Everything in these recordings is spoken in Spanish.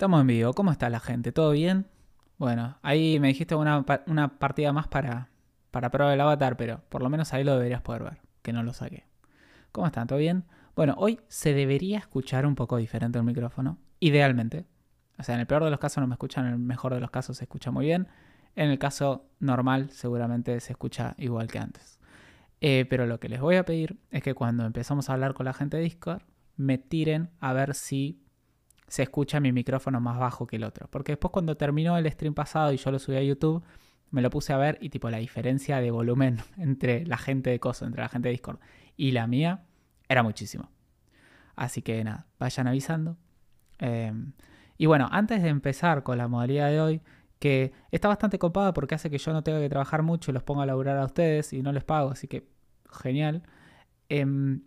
Estamos en vivo. ¿Cómo está la gente? ¿Todo bien? Bueno, ahí me dijiste una, una partida más para, para probar el avatar, pero por lo menos ahí lo deberías poder ver, que no lo saqué. ¿Cómo están? ¿Todo bien? Bueno, hoy se debería escuchar un poco diferente el micrófono, idealmente. O sea, en el peor de los casos no me escuchan, en el mejor de los casos se escucha muy bien. En el caso normal seguramente se escucha igual que antes. Eh, pero lo que les voy a pedir es que cuando empezamos a hablar con la gente de Discord, me tiren a ver si se escucha mi micrófono más bajo que el otro. Porque después cuando terminó el stream pasado y yo lo subí a YouTube, me lo puse a ver y tipo la diferencia de volumen entre la gente de Coso, entre la gente de Discord y la mía, era muchísimo. Así que nada, vayan avisando. Em, y bueno, antes de empezar con la modalidad de hoy, que está bastante copada porque hace que yo no tenga que trabajar mucho y los ponga a laburar a ustedes y no les pago, así que genial. Em,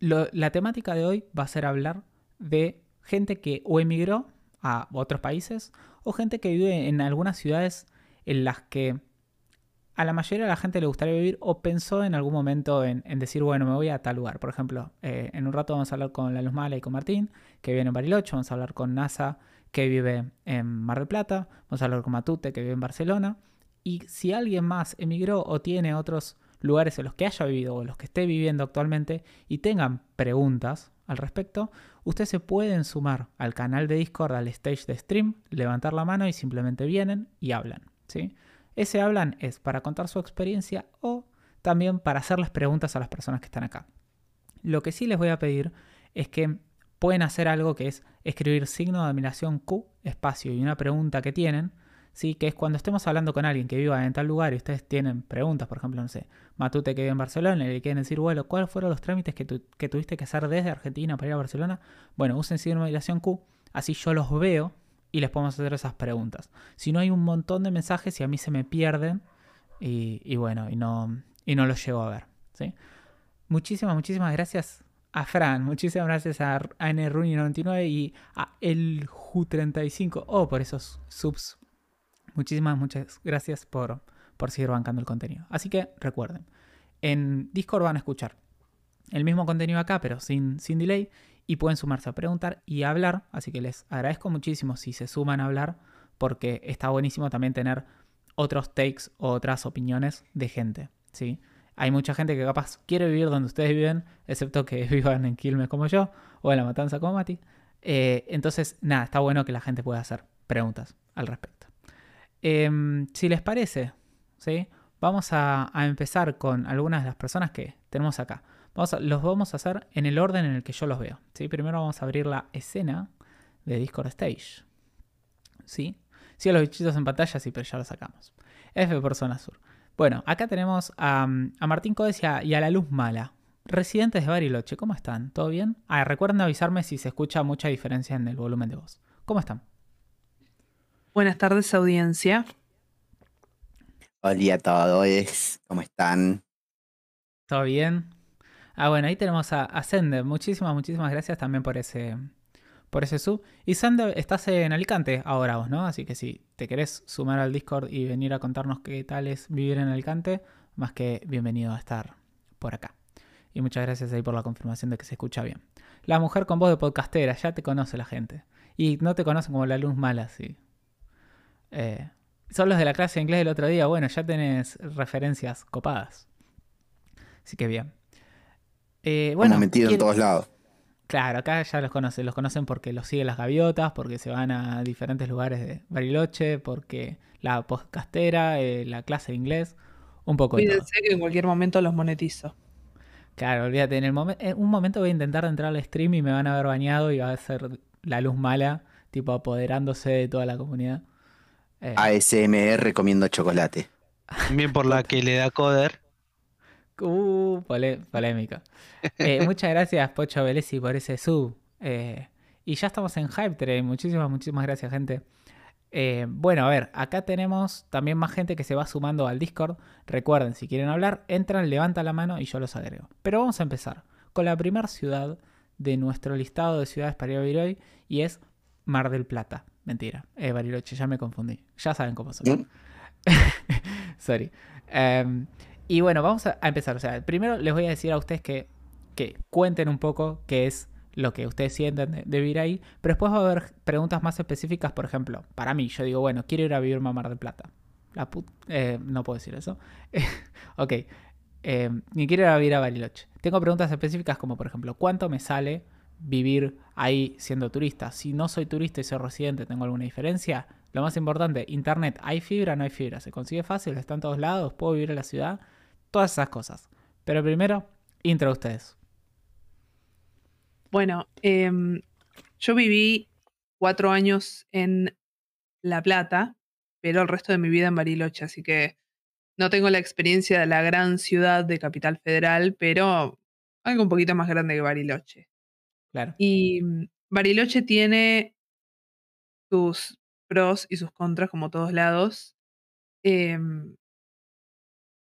la temática de hoy va a ser hablar de gente que o emigró a otros países o gente que vive en algunas ciudades en las que a la mayoría de la gente le gustaría vivir o pensó en algún momento en, decir, bueno, me voy a tal lugar. Por ejemplo, eh, en un rato vamos a hablar con La Luz Mala y con Martín, que vive en Bariloche, vamos a hablar con NASA, que vive en Mar del Plata, vamos a hablar con Matute, que vive en Barcelona. Y si alguien más emigró o tiene otros lugares en los que haya vivido o en los que esté viviendo actualmente y tengan preguntas al respecto, ustedes se pueden sumar al canal de Discord, al stage de stream, levantar la mano y simplemente vienen y hablan. ¿sí? Ese hablan es para contar su experiencia o también para hacerles preguntas a las personas que están acá. Lo que sí les voy a pedir es que pueden hacer algo que es escribir signo de admiración Q, espacio y una pregunta que tienen ¿sí? que es cuando estemos hablando con alguien que viva en tal lugar y ustedes tienen preguntas, por ejemplo, no sé, Matute que vive en Barcelona y le quieren decir, bueno, ¿cuáles fueron los trámites que, tuviste que hacer desde Argentina para ir a Barcelona? Bueno, usen migración Q, así yo los veo y les podemos hacer esas preguntas. Si no hay un montón de mensajes y a mí se me pierden y, bueno, y no, y no los llego a ver. ¿sí? Muchísimas, muchísimas gracias a Fran, muchísimas gracias a, a NRuni99 y a El 35 oh, por esos subs Muchísimas, muchas gracias por, por seguir bancando el contenido. Así que recuerden, en Discord van a escuchar el mismo contenido acá, pero sin, sin delay, y pueden sumarse a preguntar y a hablar. Así que les agradezco muchísimo si se suman a hablar, porque está buenísimo también tener otros takes o otras opiniones de gente. ¿sí? Hay mucha gente que capaz quiere vivir donde ustedes viven, excepto que vivan en Quilmes como yo, o en La Matanza como Mati. Eh, entonces, nada, está bueno que la gente pueda hacer preguntas al respecto. Em, si les parece, ¿sí? vamos a, empezar con algunas de las personas que tenemos acá. Vamos los vamos a hacer en el orden en el que yo los veo. ¿sí? Primero vamos a abrir la escena de Discord Stage. ¿Sí? Sí, a los bichitos en pantalla, sí, pero ya lo sacamos. F por zona sur. Bueno, acá tenemos a, Martín Codes y a, La Luz Mala. Residentes de Bariloche, ¿cómo están? ¿Todo bien? Ah, recuerden avisarme si se escucha mucha diferencia en el volumen de voz. ¿Cómo están? Buenas tardes, audiencia. Hola a todos, ¿cómo están? ¿Todo bien? Ah, bueno, ahí tenemos a, a Sender. Muchísimas, muchísimas gracias también por ese, por ese sub. Y Sender, estás en Alicante ahora vos, ¿no? Así que si te querés sumar al Discord y venir a contarnos qué tal es vivir en Alicante, más que bienvenido a estar por acá. Y muchas gracias ahí por la confirmación de que se escucha bien. La mujer con voz de podcastera, ya te conoce la gente. Y no te conocen como la luz mala, sí. Eh, son los de la clase de inglés del otro día. Bueno, ya tenés referencias copadas. Así que bien. Eh, bueno, metido en todos lados. Claro, acá ya los conocen. Los conocen porque los siguen las gaviotas, porque se van a diferentes lugares de Bariloche, porque la podcastera, eh, la clase de inglés, un poco Cuídense que en cualquier momento los monetizo. Claro, olvídate. En, el en un momento voy a intentar entrar al stream y me van a ver bañado y va a ser la luz mala, tipo apoderándose de toda la comunidad. Eh. ASMR comiendo chocolate. También por la que le da Coder. Uh, polémica. Eh, muchas gracias, Pocho Velesi, por ese sub. Eh, y ya estamos en Hype Train. Muchísimas, muchísimas gracias, gente. bueno, a ver, acá tenemos también más gente que se va sumando al Discord. Recuerden, si quieren hablar, entran, levantan la mano y yo los agrego. Pero vamos a empezar con la primera ciudad de nuestro listado de ciudades para ir a vivir hoy y es Mar del Plata. Mentira, eh, Bariloche, ya me confundí. Ya saben cómo soy. Sorry. Em, y bueno, vamos a, empezar. O sea, primero les voy a decir a ustedes que, que cuenten un poco qué es lo que ustedes sienten de, vivir ahí, pero después va a haber preguntas más específicas, por ejemplo, para mí, yo digo, bueno, quiero ir a vivir a Mar del Plata. La eh, no puedo decir eso. ok, eh, ni quiero ir a vivir a Bariloche. Tengo preguntas específicas como, por ejemplo, ¿cuánto me sale vivir ahí siendo turista? Si no soy turista y soy residente, ¿tengo alguna diferencia? Lo más importante, internet, ¿hay fibra? No hay fibra. ¿Se consigue fácil? ¿Está en todos lados? ¿Puedo vivir en la ciudad? Todas esas cosas. Pero primero, intro ustedes. Bueno, em, yo viví cuatro años en La Plata, pero el resto de mi vida en Bariloche, así que no tengo la experiencia de la gran ciudad de Capital Federal, pero algo un poquito más grande que Bariloche. Claro. Y mm, Bariloche tiene sus pros y sus contras, como todos lados. Em,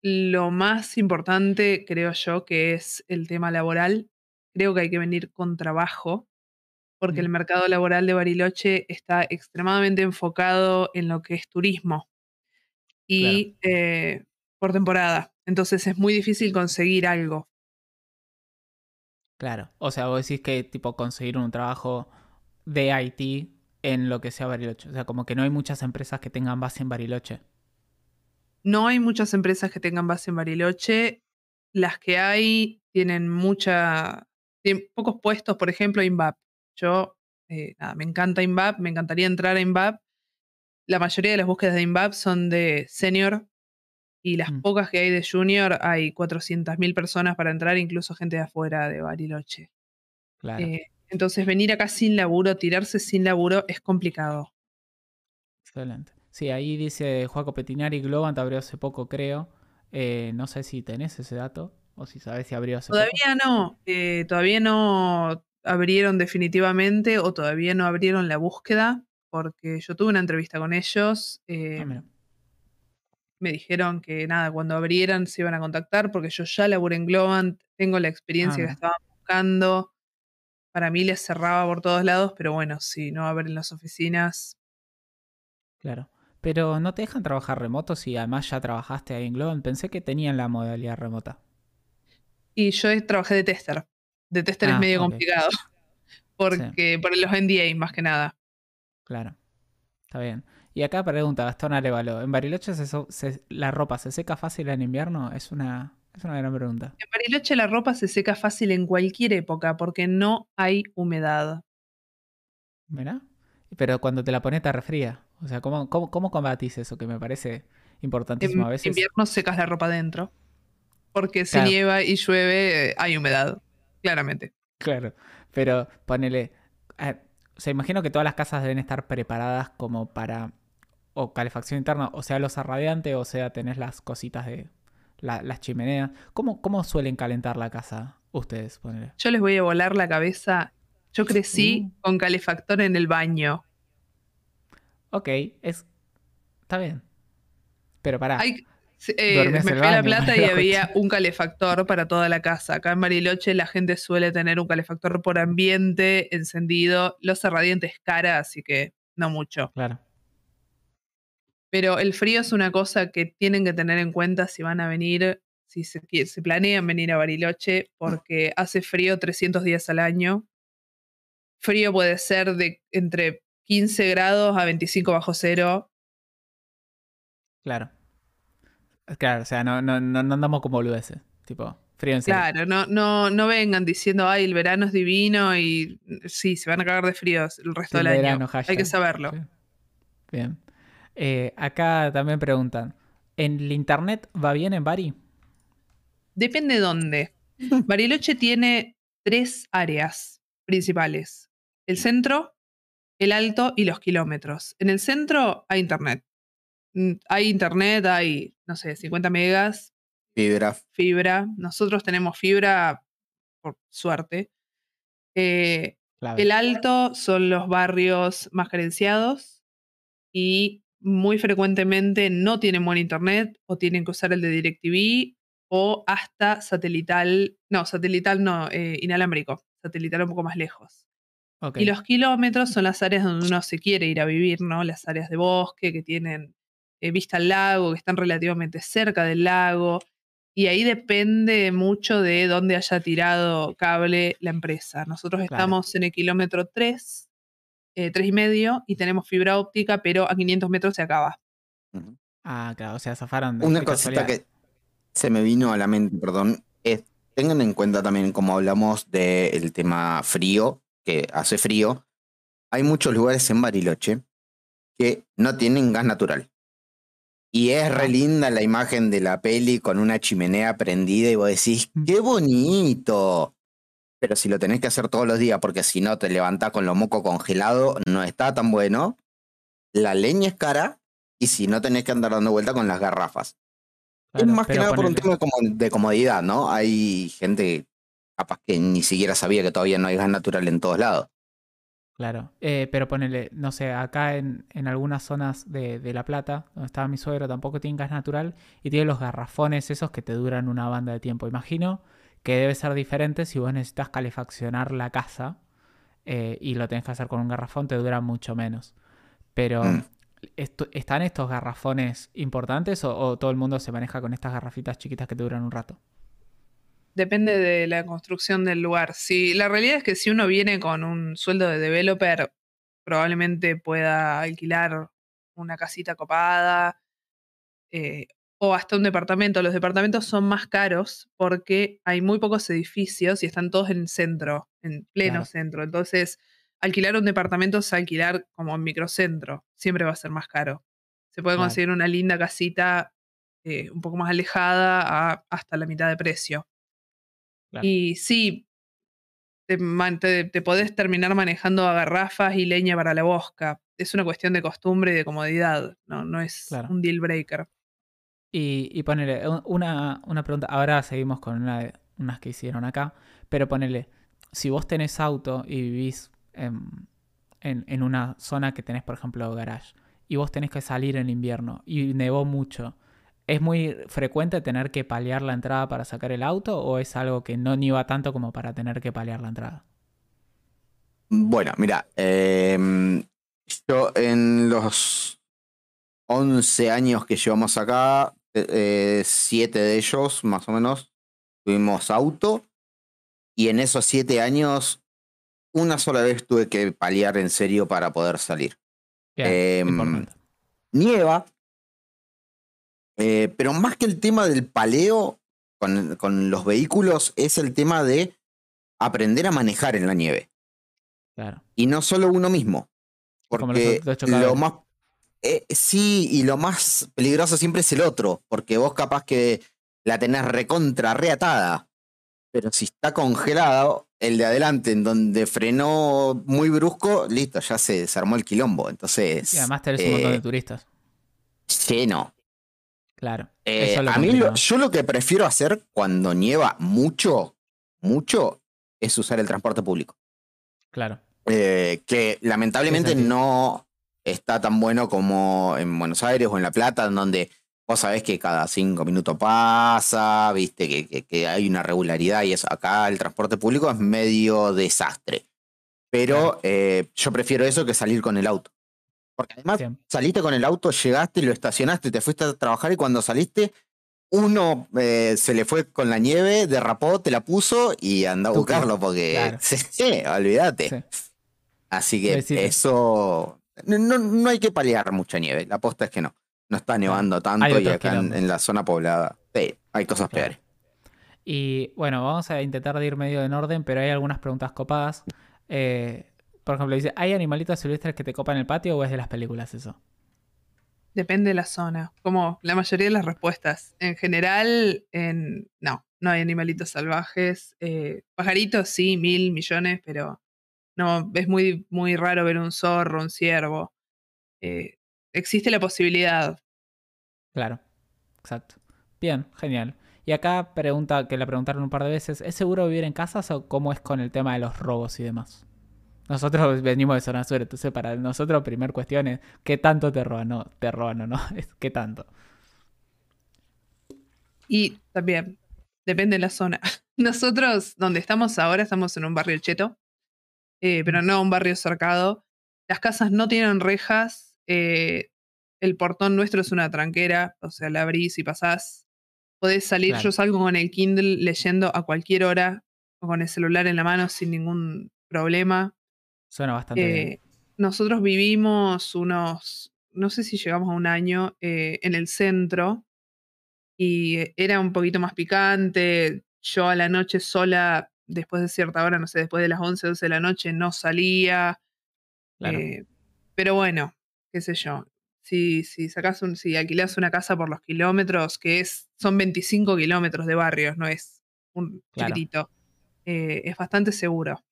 lo más importante, creo yo, que es el tema laboral. Creo que hay que venir con trabajo, porque el mercado laboral de Bariloche está extremadamente enfocado en lo que es turismo y eh, por temporada. Entonces es muy difícil conseguir algo. Claro. O sea, vos decís que tipo conseguir un trabajo de IT en lo que sea Bariloche. O sea, como que no hay muchas empresas que tengan base en Bariloche. No hay muchas empresas que tengan base en Bariloche. Las que hay tienen mucha. Tienen pocos puestos, por ejemplo, INVAP. Yo, eh, nada, me encanta INVAP, me encantaría entrar a INVAP. La mayoría de las búsquedas de INVAP son de senior y las mm. pocas que hay de junior hay 400.000 personas para entrar, incluso gente de afuera de Bariloche. Claro. Eh, entonces, venir acá sin laburo, tirarse sin laburo, es complicado. Excelente. Sí, ahí dice Juaco Petinari, Globant abrió hace poco, creo. Eh, no sé si tenés ese dato o si sabes si abrió hace todavía poco. no, eh, todavía no abrieron definitivamente o todavía no abrieron la búsqueda, porque yo tuve una entrevista con ellos. Ah, em, me dijeron que nada, cuando abrieran se iban a contactar, porque yo ya laburé en Globant, tengo la experiencia ah, que estaban buscando. Para mí les cerraba por todos lados, pero bueno, si no abren las oficinas. Claro. Pero no te dejan trabajar remoto si además ya trabajaste ahí en Globant. Pensé que tenían la modalidad remota. Y yo trabajé de tester. De tester es ah, medio complicado. Porque por los NDA más que nada. Claro. Está bien. Y acá pregunta Gastón Arevalo, ¿en Bariloche la ropa se seca fácil en invierno? Es una, es una gran pregunta. En Bariloche la ropa se seca fácil en cualquier época porque no hay humedad. ¿Verdad? Pero cuando te la pones te refría. O sea, ¿cómo, cómo, combatís eso? Que me parece importantísimo en a veces. En invierno secas la ropa dentro. Porque si nieva y llueve, eh, hay humedad. Claramente. Claro. Pero ponele. o sea, imagino que todas las casas deben estar preparadas como para. O calefacción interna, o sea, losa radiante, o sea, tenés las cositas de. las chimeneas. ¿Cómo, ¿Cómo suelen calentar la casa ustedes? Ponele? Yo les voy a volar la cabeza. Yo crecí uh. con calefactor en el baño. Ok, es. Está bien. Pero pará. Eh, me fui a La Plata y había un calefactor para toda la casa. Acá en Bariloche la gente suele tener un calefactor por ambiente encendido. Los radiante cara, así que no mucho. Claro. Pero el frío es una cosa que tienen que tener en cuenta si van a venir, si se, se planean venir a Bariloche, porque hace frío 300 días al año. Frío puede ser de entre 15 grados a 25 bajo cero. Claro. Claro, o sea, no, no, no andamos como boludeces. Tipo, frío en serio. Claro, no, no, no vengan diciendo, ay, el verano es divino y sí, se van a cagar de frío el resto del año. Hay que saberlo. Bien. Eh, acá también preguntan, ¿en el internet va bien en Bari? Depende de dónde. Bariloche tiene tres áreas principales. El centro, el alto y los kilómetros. En el centro hay internet. Mm, hay internet, hay, no sé, 50 megas. Fibra. Fibra. Nosotros tenemos fibra, por suerte. Eh, el alto son los barrios más carenciados y muy frecuentemente no tienen buen internet o tienen que usar el de DirecTV o hasta satelital, no, satelital no, eh, inalámbrico, satelital un poco más lejos. Y los kilómetros son las áreas donde uno se quiere ir a vivir, ¿no? Las áreas de bosque que tienen eh, vista al lago, que están relativamente cerca del lago. y ahí depende mucho de dónde haya tirado cable la empresa. Nosotros estamos en el kilómetro 3, eh, 3 y medio, y tenemos fibra óptica, pero a 500 metros se acaba. Ah, claro, o sea, zafaron de Una cosita que se me vino a la mente, perdón, es tengan en cuenta también, como hablamos del tema frío, que hace frío, hay muchos lugares en Bariloche que no tienen gas natural. Y es re linda la imagen de la peli con una chimenea prendida y vos decís, mm. qué bonito. Pero si lo tenés que hacer todos los días, porque si no te levantás con lo moco congelado, no está tan bueno. La leña es cara y si no tenés que andar dando vuelta con las garrafas. es más que nada por un tema de comodidad, ¿no? Hay gente capaz que ni siquiera sabía que todavía no hay gas natural en todos lados. Claro, eh, pero ponele, no sé, acá en, en algunas zonas de, de, La Plata, donde estaba mi suegro, tampoco tiene gas natural y tiene los garrafones esos que te duran una banda de tiempo. Imagino que debe ser diferente si vos necesitas calefaccionar la casa eh, y lo tenés que hacer con un garrafón, te dura mucho menos. Pero, mm. ¿están estos garrafones importantes o todo el mundo se maneja con estas garrafitas chiquitas que te duran un rato? Depende de la construcción del lugar. Si, la realidad es que si uno viene con un sueldo de developer, probablemente pueda alquilar una casita copada eh, o hasta un departamento. Los departamentos son más caros porque hay muy pocos edificios y están todos en el centro, en pleno centro. Entonces, alquilar un departamento es alquilar como en microcentro. Siempre va a ser más caro. Se puede conseguir una linda casita eh, un poco más alejada a hasta la mitad de precio. Y sí, te, te, podés terminar manejando a garrafas y leña para la bosca. Es una cuestión de costumbre y de comodidad, no, no es un deal breaker. Y, ponele, una, una, pregunta, ahora seguimos con una unas que hicieron acá, pero ponele, si vos tenés auto y vivís en, en, en una zona que tenés, por ejemplo, garage, y vos tenés que salir en invierno y nevó mucho, ¿Es muy frecuente tener que paliar la entrada para sacar el auto o es algo que no nieva tanto como para tener que paliar la entrada? Bueno, mira, em, yo en los 11 años que llevamos acá, 7 eh, de ellos más o menos, tuvimos auto y en esos 7 años una sola vez tuve que paliar en serio para poder salir. Em, nieva, eh, pero más que el tema del paleo con, los vehículos, es el tema de aprender a manejar en la nieve. Claro. Y no solo uno mismo. Porque lo más. Eh, sí, y lo más peligroso siempre es el otro. Porque vos capaz que la tenés recontra reatada. Pero si está congelado, el de adelante, en donde frenó muy brusco, listo, ya se desarmó el quilombo. Entonces. Y además tenés un montón de eh, turistas. Sí, no. Claro. Eh, a mí, yo lo que prefiero hacer cuando nieva mucho, mucho, es usar el transporte público. Claro. Eh, que lamentablemente no está tan bueno como en Buenos Aires o en La Plata, en donde vos sabés que cada cinco minutos pasa, viste, que, que, hay una regularidad y eso. Acá el transporte público es medio desastre. Pero eh, yo prefiero eso que salir con el auto. Porque además saliste con el auto, llegaste, lo estacionaste, te fuiste a trabajar y cuando saliste, uno eh, se le fue con la nieve, derrapó, te la puso y anda a buscarlo porque sí, olvídate. Así que eso no, no, hay que paliar mucha nieve. La aposta es que no. No está nevando tanto y acá en, la zona poblada hay cosas peores. Y bueno, vamos a intentar ir medio en orden, pero hay algunas preguntas copadas. Eh, por ejemplo, dice, ¿hay animalitos silvestres que te copan el patio o es de las películas eso? Depende de la zona, como la mayoría de las respuestas. En general, en... no, no hay animalitos salvajes. Eh, pajaritos sí, mil millones, pero no, es muy, muy raro ver un zorro, un ciervo. Eh, existe la posibilidad. Claro, exacto. Bien, genial. Y acá pregunta, que la preguntaron un par de veces, ¿es seguro vivir en casas o cómo es con el tema de los robos y demás? Nosotros venimos de zona sur, entonces para nosotros, primer cuestión es, ¿qué tanto te roban? No, te roban o no, ¿qué tanto? Y también, depende de la zona. Nosotros, donde estamos ahora, estamos en un barrio cheto, eh, pero no un barrio cercado. Las casas no tienen rejas, eh, el portón nuestro es una tranquera, o sea, la abrís y pasás. Podés salir, Claro. yo salgo con el Kindle leyendo a cualquier hora o con el celular en la mano sin ningún problema. Suena bastante bien. Eh, nosotros vivimos unos, no sé si llegamos a un año, en el centro y era un poquito más picante. Yo a la noche sola, después de cierta hora, no sé, después de las 11, 12 de la noche, no salía. Claro. eh, pero bueno, qué sé yo. Si, si sacas un, si alquilás una casa por los kilómetros, que es, son 25 kilómetros de barrios, no es un Claro. chiquitito, eh, es bastante seguro.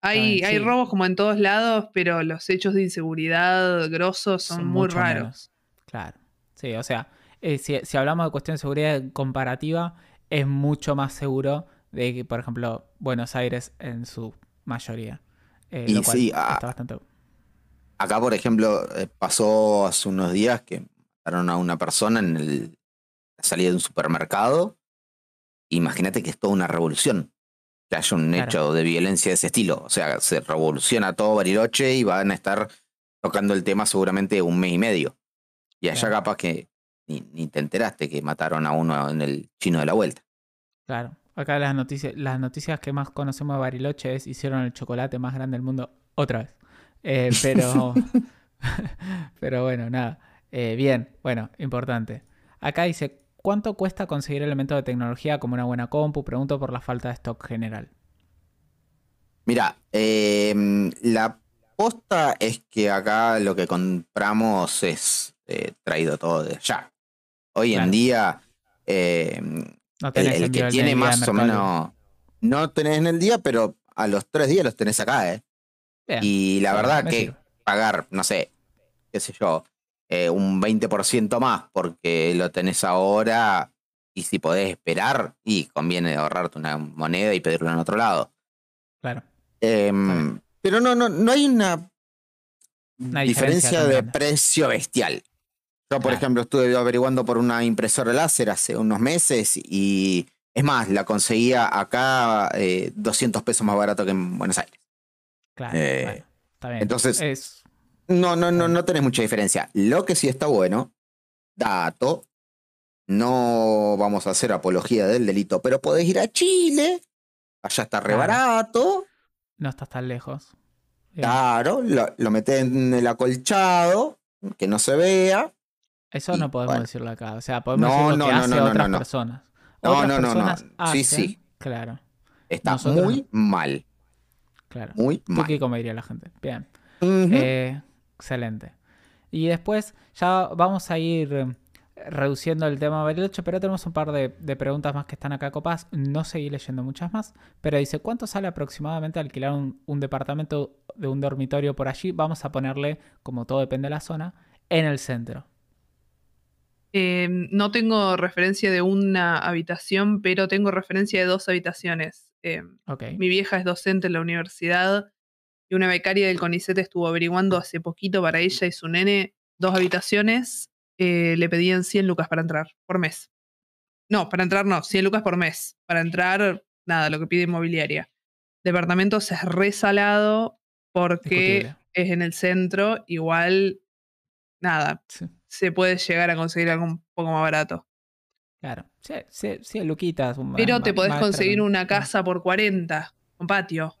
Hay, hay robos como en todos lados, pero los hechos de inseguridad grosos son, muy raros. menos. Claro. Sí, o sea, eh, si, si hablamos de cuestión de seguridad comparativa, es mucho más seguro de que, por ejemplo, Buenos Aires en su mayoría. Eh, Y lo cual sí, ah, está bastante. Acá, por ejemplo, eh, pasó hace unos días que mataron a una persona en el- la salida de un supermercado. Imagínate que es toda una revolución. Que haya un Claro. hecho de violencia de ese estilo. O sea, se revoluciona todo Bariloche y van a estar tocando el tema seguramente un mes y medio. Y allá Claro. capaz que ni, ni te enteraste que mataron a uno en el chino de la vuelta. Claro. Acá las noticias, las noticias que más conocemos de Bariloche es hicieron el chocolate más grande del mundo otra vez. Eh, pero, pero bueno, nada. Eh, bien, bueno, importante. Acá dice, ¿cuánto cuesta conseguir elementos de tecnología como una buena compu? Pregunto por la falta de stock general. Mira, em, la posta es que acá lo que compramos es eh, traído todo de allá. Hoy Claro. en día, em, No el, tenés el envío que tiene más o menos, no tenés en el día, pero a los tres días los tenés acá, ¿eh? Bien, Y la verdad que sirve. pagar, no sé, qué sé yo, eh, un 20% más porque lo tenés ahora y si podés esperar, y conviene ahorrarte una moneda y pedirlo en otro lado. Claro. Em, pero no, no, no hay una, Una diferencia de grande. precio bestial. Yo, por ejemplo, estuve averiguando por una impresora láser hace unos meses y es más, la conseguía acá eh, 200 pesos más barato que en Buenos Aires. Claro. Eh, bueno, está bien. entonces- Es, No, no, no, no tenés mucha diferencia. Lo que sí está bueno, dato, no vamos a hacer apología del delito, pero podés ir a Chile, allá está re Claro. barato, no estás tan lejos. Eh, claro, lo, lo metés en el acolchado, que no se vea. Eso no podemos bueno. decirlo acá. O sea, podemos No, decir lo no, que no, hace no, no, otras no, no. personas. No, Otras no, no, no. personas Sí, hacen- sí. Claro, Está Nosotros muy mal, claro. muy mal. Tuki, como diría la gente. Bien. Eh, excelente. Y después ya vamos a ir eh, reduciendo el tema Bariloche, pero tenemos un par de, de preguntas más que están acá copadas. No seguí leyendo muchas más, pero dice, ¿cuánto sale aproximadamente alquilar un, un departamento de un dormitorio por allí? Vamos a ponerle, como todo depende de la zona, en el centro. Eh, no tengo referencia de una habitación, pero tengo referencia de dos habitaciones. Eh, Ok. mi vieja es docente en la universidad y una becaria del CONICET estuvo averiguando hace poquito para ella y su nene dos habitaciones. eh, le pedían 100 lucas para entrar por mes. No, para entrar no, 100 lucas por mes. Para entrar, nada, lo que pide inmobiliaria. Departamentos es resalado porque Discutible. es en el centro. Igual, nada, Sí, se puede llegar a conseguir algo un poco más barato. claro. Sí, sí, sí, Luquitas. un- Pero te podés conseguir una casa por 40, con patio.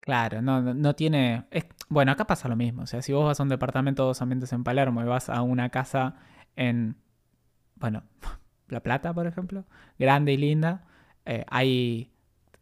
Claro, no, no, no tiene. es- bueno, acá pasa lo mismo. O sea, si vos vas a un departamento de dos ambientes en Palermo y vas a una casa en. Bueno, La Plata, por ejemplo, grande y linda, eh, hay.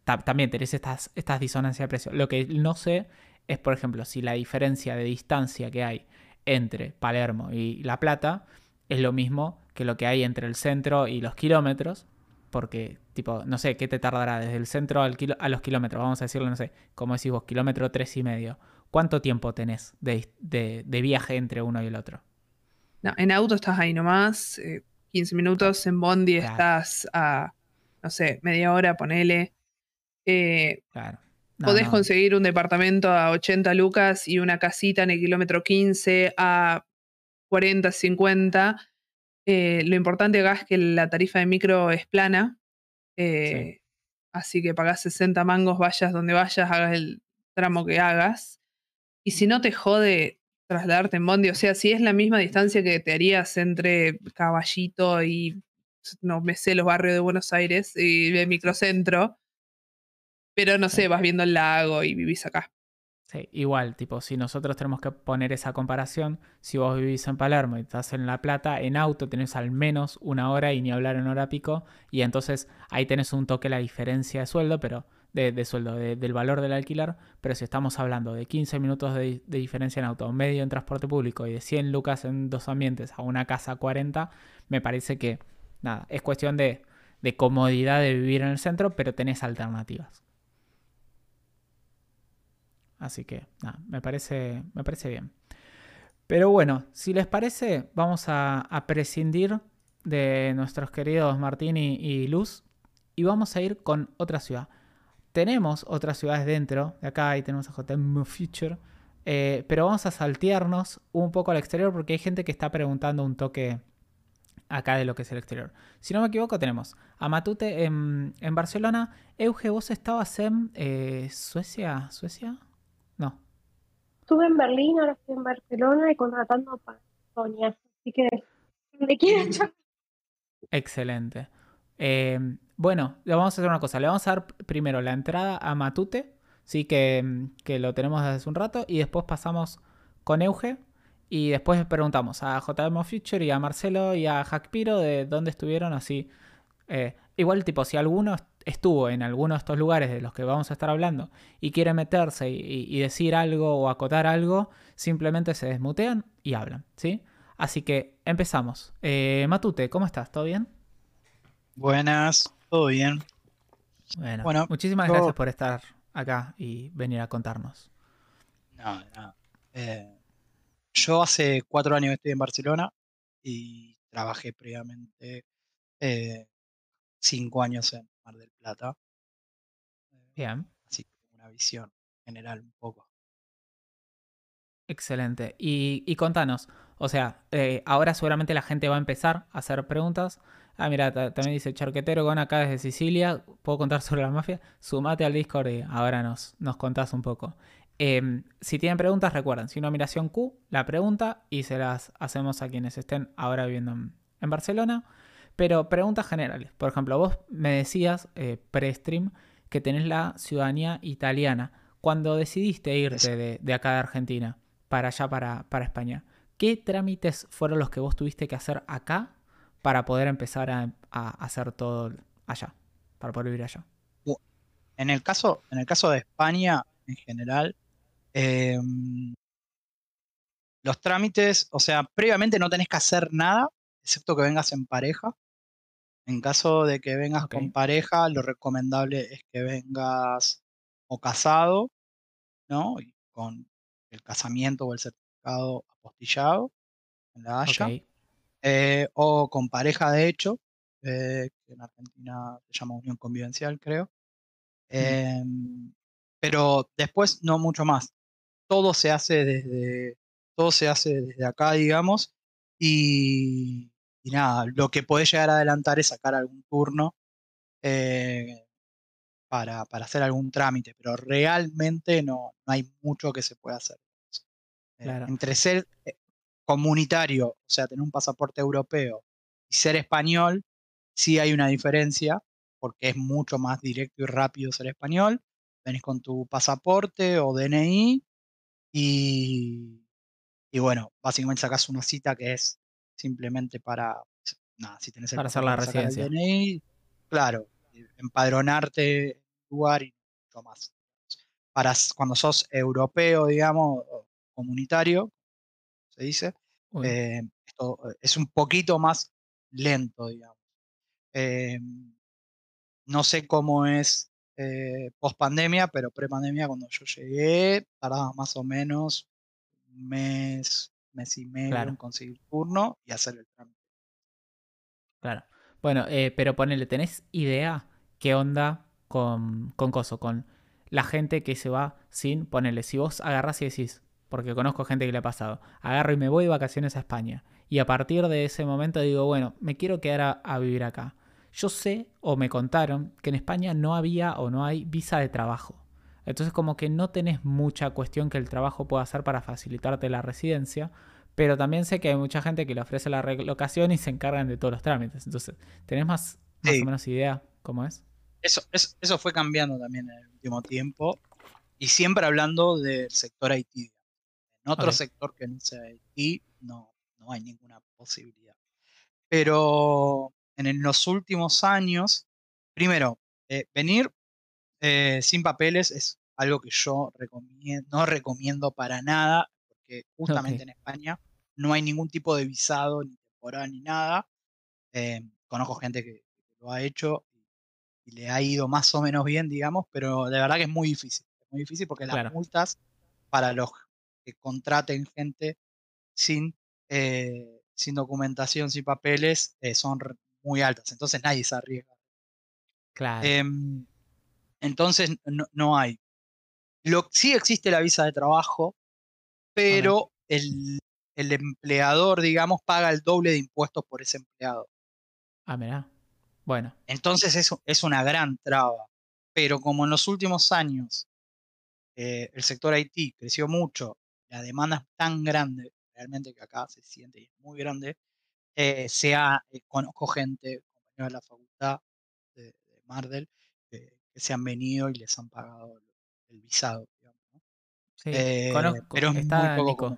ta- también tenés estas, estas disonancias de precio. Lo que no sé es, por ejemplo, si la diferencia de distancia que hay entre Palermo y La Plata es lo mismo que lo que hay entre el centro y los kilómetros. Porque, tipo, no sé, ¿qué te tardará desde el centro al kilo- a los kilómetros? Vamos a decirlo, no sé, como decís vos, kilómetro tres y medio. ¿Cuánto tiempo tenés de, de- de viaje entre uno y el otro? No, en auto estás ahí nomás, eh, 15 minutos. En Bondi Claro. estás a, no sé, media hora, ponele. Eh, Claro. No, podés no, conseguir un departamento a 80 lucas y una casita en el kilómetro 15 a 40, 50. Eh, lo importante acá es que la tarifa de micro es plana. eh, Así que pagás 60 mangos, vayas donde vayas, hagas el tramo que hagas. Y si no te jode trasladarte en Bondi, o sea, si es la misma distancia que te harías entre Caballito y no me sé los barrios de Buenos Aires y de microcentro, pero no sé, vas viendo el lago y vivís acá. Sí, igual, tipo, si nosotros tenemos que poner esa comparación, si vos vivís en Palermo y estás en La Plata, en auto tenés al menos una hora y ni hablar en hora pico, y entonces ahí tenés un toque la diferencia de sueldo, pero de, sueldo, del valor del alquiler, pero si estamos hablando de 15 minutos de, diferencia en auto, medio en transporte público y de 100 lucas en dos ambientes a una casa 40, me parece que, nada, es cuestión de, de comodidad de vivir en el centro, pero tenés alternativas. Así que, nada, me parece, me parece bien. Pero bueno, si les parece, vamos a, prescindir de nuestros queridos Martín y, Luz y vamos a ir con otra ciudad. Tenemos otras ciudades dentro de acá y tenemos a JM Future, eh, pero vamos a saltearnos un poco al exterior porque hay gente que está preguntando un toque acá de lo que es el exterior. Si no me equivoco, tenemos a Matute en, Barcelona. Euge, vos estabas en eh, Suecia, ¿Suecia? Estuve en Berlín, ahora estoy en Barcelona y contratando para Sonia. Así que me quieren Excelente. Eh, bueno, le vamos a hacer una cosa. Le vamos a dar primero la entrada a Matute, sí que, que lo tenemos desde hace un rato, y después pasamos con Euge. Y después preguntamos a JM Future y a Marcelo y a Hackpiro de dónde estuvieron así. Eh, igual, tipo, si alguno estuvo en alguno de estos lugares de los que vamos a estar hablando y quiere meterse y, decir algo o acotar algo, simplemente se desmutean y hablan, ¿sí? Así que empezamos. Eh, Matute, ¿cómo estás? ¿Todo bien? Buenas, todo bien. Bueno, muchísimas gracias por estar acá y venir a contarnos. No, no. Eh, yo hace cuatro años estoy en Barcelona y trabajé previamente eh, cinco años en Mar del Plata. Bien. Así que una visión general un poco. Excelente. Y, contanos, o sea, eh, ahora seguramente la gente va a empezar a hacer preguntas. Ah, mira, también dice Charquetero con acá desde Sicilia. ¿Puedo contar sobre la mafia? Sumate al Discord y ahora nos, nos contás un poco. Em, si tienen preguntas, recuerden, si nominación Q, la pregunta y se las hacemos a quienes estén ahora viviendo en Barcelona. Pero preguntas generales. Por ejemplo, vos me decías eh, pre-stream que tenés la ciudadanía italiana. Cuando decidiste irte de, acá de Argentina para allá, para, para España, ¿qué trámites fueron los que vos tuviste que hacer acá para poder empezar a, hacer todo allá, para poder vivir allá? En el caso, en el caso de España, en general, em, los trámites, o sea, previamente no tenés que hacer nada, excepto que vengas en pareja. En caso de que vengas con pareja, lo recomendable es que vengas o casado, ¿no? Y con el casamiento o el certificado apostillado en la Haya. Eh, o con pareja de hecho, eh, que en Argentina se llama unión convivencial, creo. Em, pero después no mucho más. Todo se hace desde, todo se hace desde acá, digamos, y, y nada, lo que podés llegar a adelantar es sacar algún turno eh, para, hacer algún trámite, pero realmente no, no, hay mucho que se pueda hacer. Eh, entre ser eh, comunitario, o sea, tener un pasaporte europeo, y ser español, sí hay una diferencia, porque es mucho más directo y rápido ser español. Venís con tu pasaporte o DNI y, y bueno, básicamente sacas una cita que es simplemente para, nada, si tenés el para hacer la residencia. claro, empadronarte en lugar y mucho más. Para cuando sos europeo, digamos, comunitario, se dice, eh, esto es un poquito más lento, digamos. Em, no sé cómo es eh, post pandemia, pero pre pandemia, cuando yo llegué, tardaba más o menos un mes, mes y medio en conseguir turno y hacer el trámite. Claro. Bueno, eh, pero ponele, ¿tenés idea qué onda con, con Coso? Con la gente que se va sin, ponele, si vos agarrás y decís, porque conozco gente que le ha pasado, agarro y me voy de vacaciones a España. Y a partir de ese momento digo, bueno, me quiero quedar a vivir acá. Yo sé o me contaron que en España no había o no hay visa de trabajo. Entonces como que no tenés mucha cuestión que el trabajo pueda hacer para facilitarte la residencia, Pero también sé que hay mucha gente que le ofrece la relocación y se encargan de todos los trámites. Entonces, ¿tenés más, más Sí. o menos idea cómo es? Eso, eso, eso fue cambiando también en el último tiempo. Y siempre hablando del sector Haití. En otro sector que no sea Haití, no, no hay ninguna posibilidad. Pero en los últimos años, primero, eh, venir eh, sin papeles es algo que yo recomiendo, no recomiendo para nada, porque justamente en España no hay ningún tipo de visado, ni temporal, ni nada. Eh, conozco gente que, que lo ha hecho y le ha ido más o menos bien, digamos, pero de verdad que es muy difícil. Es muy difícil porque las Claro. multas para los que contraten gente sin, eh, sin documentación, sin papeles, eh, son muy altas. Entonces nadie se arriesga. Claro. Entonces no, no hay. Lo, sí existe la visa de trabajo, pero el, el empleador, digamos, paga el doble de impuestos por ese empleado. Ah, mirá. Bueno, Entonces es, es una gran traba. Pero como en los últimos años eh, el sector IT creció mucho, la demanda es tan grande, realmente que acá se siente y es muy grande, eh, sea, eh, conozco gente, compañeros de la facultad de, de Mardel, que, se han venido y les han pagado el, visado. digamos, ¿no? sí. Eh, Conozco. pero es muy poco Nico.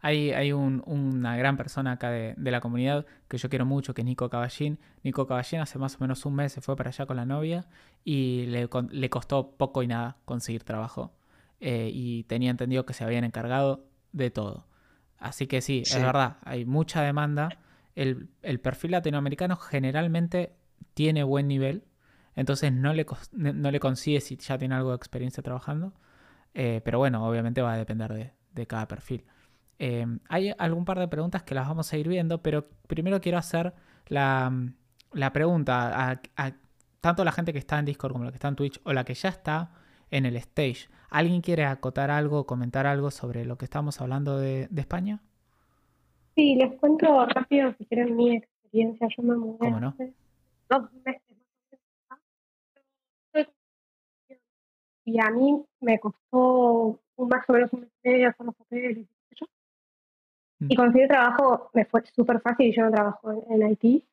Hay, hay un- una gran persona acá de, de la comunidad que yo quiero mucho, que es Nico Caballín. Nico Caballín hace más o menos un mes se fue para allá con la novia y le, le costó poco y nada conseguir trabajo. Eh, y tenía entendido que se habían encargado de todo. Así que sí, Sí. es verdad, hay mucha demanda. El, el perfil latinoamericano generalmente tiene buen nivel, entonces no le, no no le consigue si ya tiene algo de experiencia trabajando. Eh, pero bueno, obviamente va a depender de, de cada perfil. Eh, hay algún par de preguntas que las vamos a ir viendo, pero primero quiero hacer la, la pregunta a, a tanto la gente que está en Discord como la que está en Twitch o la que ya está en el stage. ¿Alguien quiere acotar algo, comentar algo sobre lo que estamos hablando de, de España? Sí, les cuento rápido si quieren mi experiencia. Yo me mudé ¿Cómo no? hace dos meses Y a mí me costó un más o menos un mes y medio hacer los papeles y yo. Y Mm. conseguir trabajo me fue súper fácil y yo no trabajo en, en IT.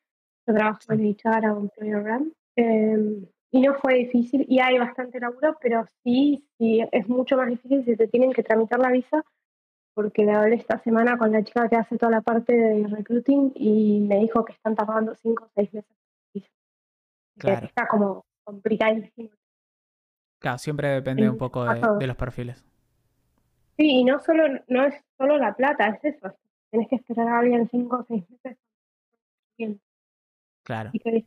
Yo trabajo Sí. en HR o Employer Brand. Eh, y no fue difícil y hay bastante laburo, pero sí, sí, es mucho más difícil si te tienen que tramitar la visa porque hablé esta semana con la chica que hace toda la parte de recruiting y me dijo que están tardando 5 o 6 meses. Claro. Está como complicadísimo. Claro, siempre depende un poco de, los perfiles. Sí, y no solo no es solo la plata, es eso. Tenés que esperar a alguien 5 o 6 meses. Claro. y que.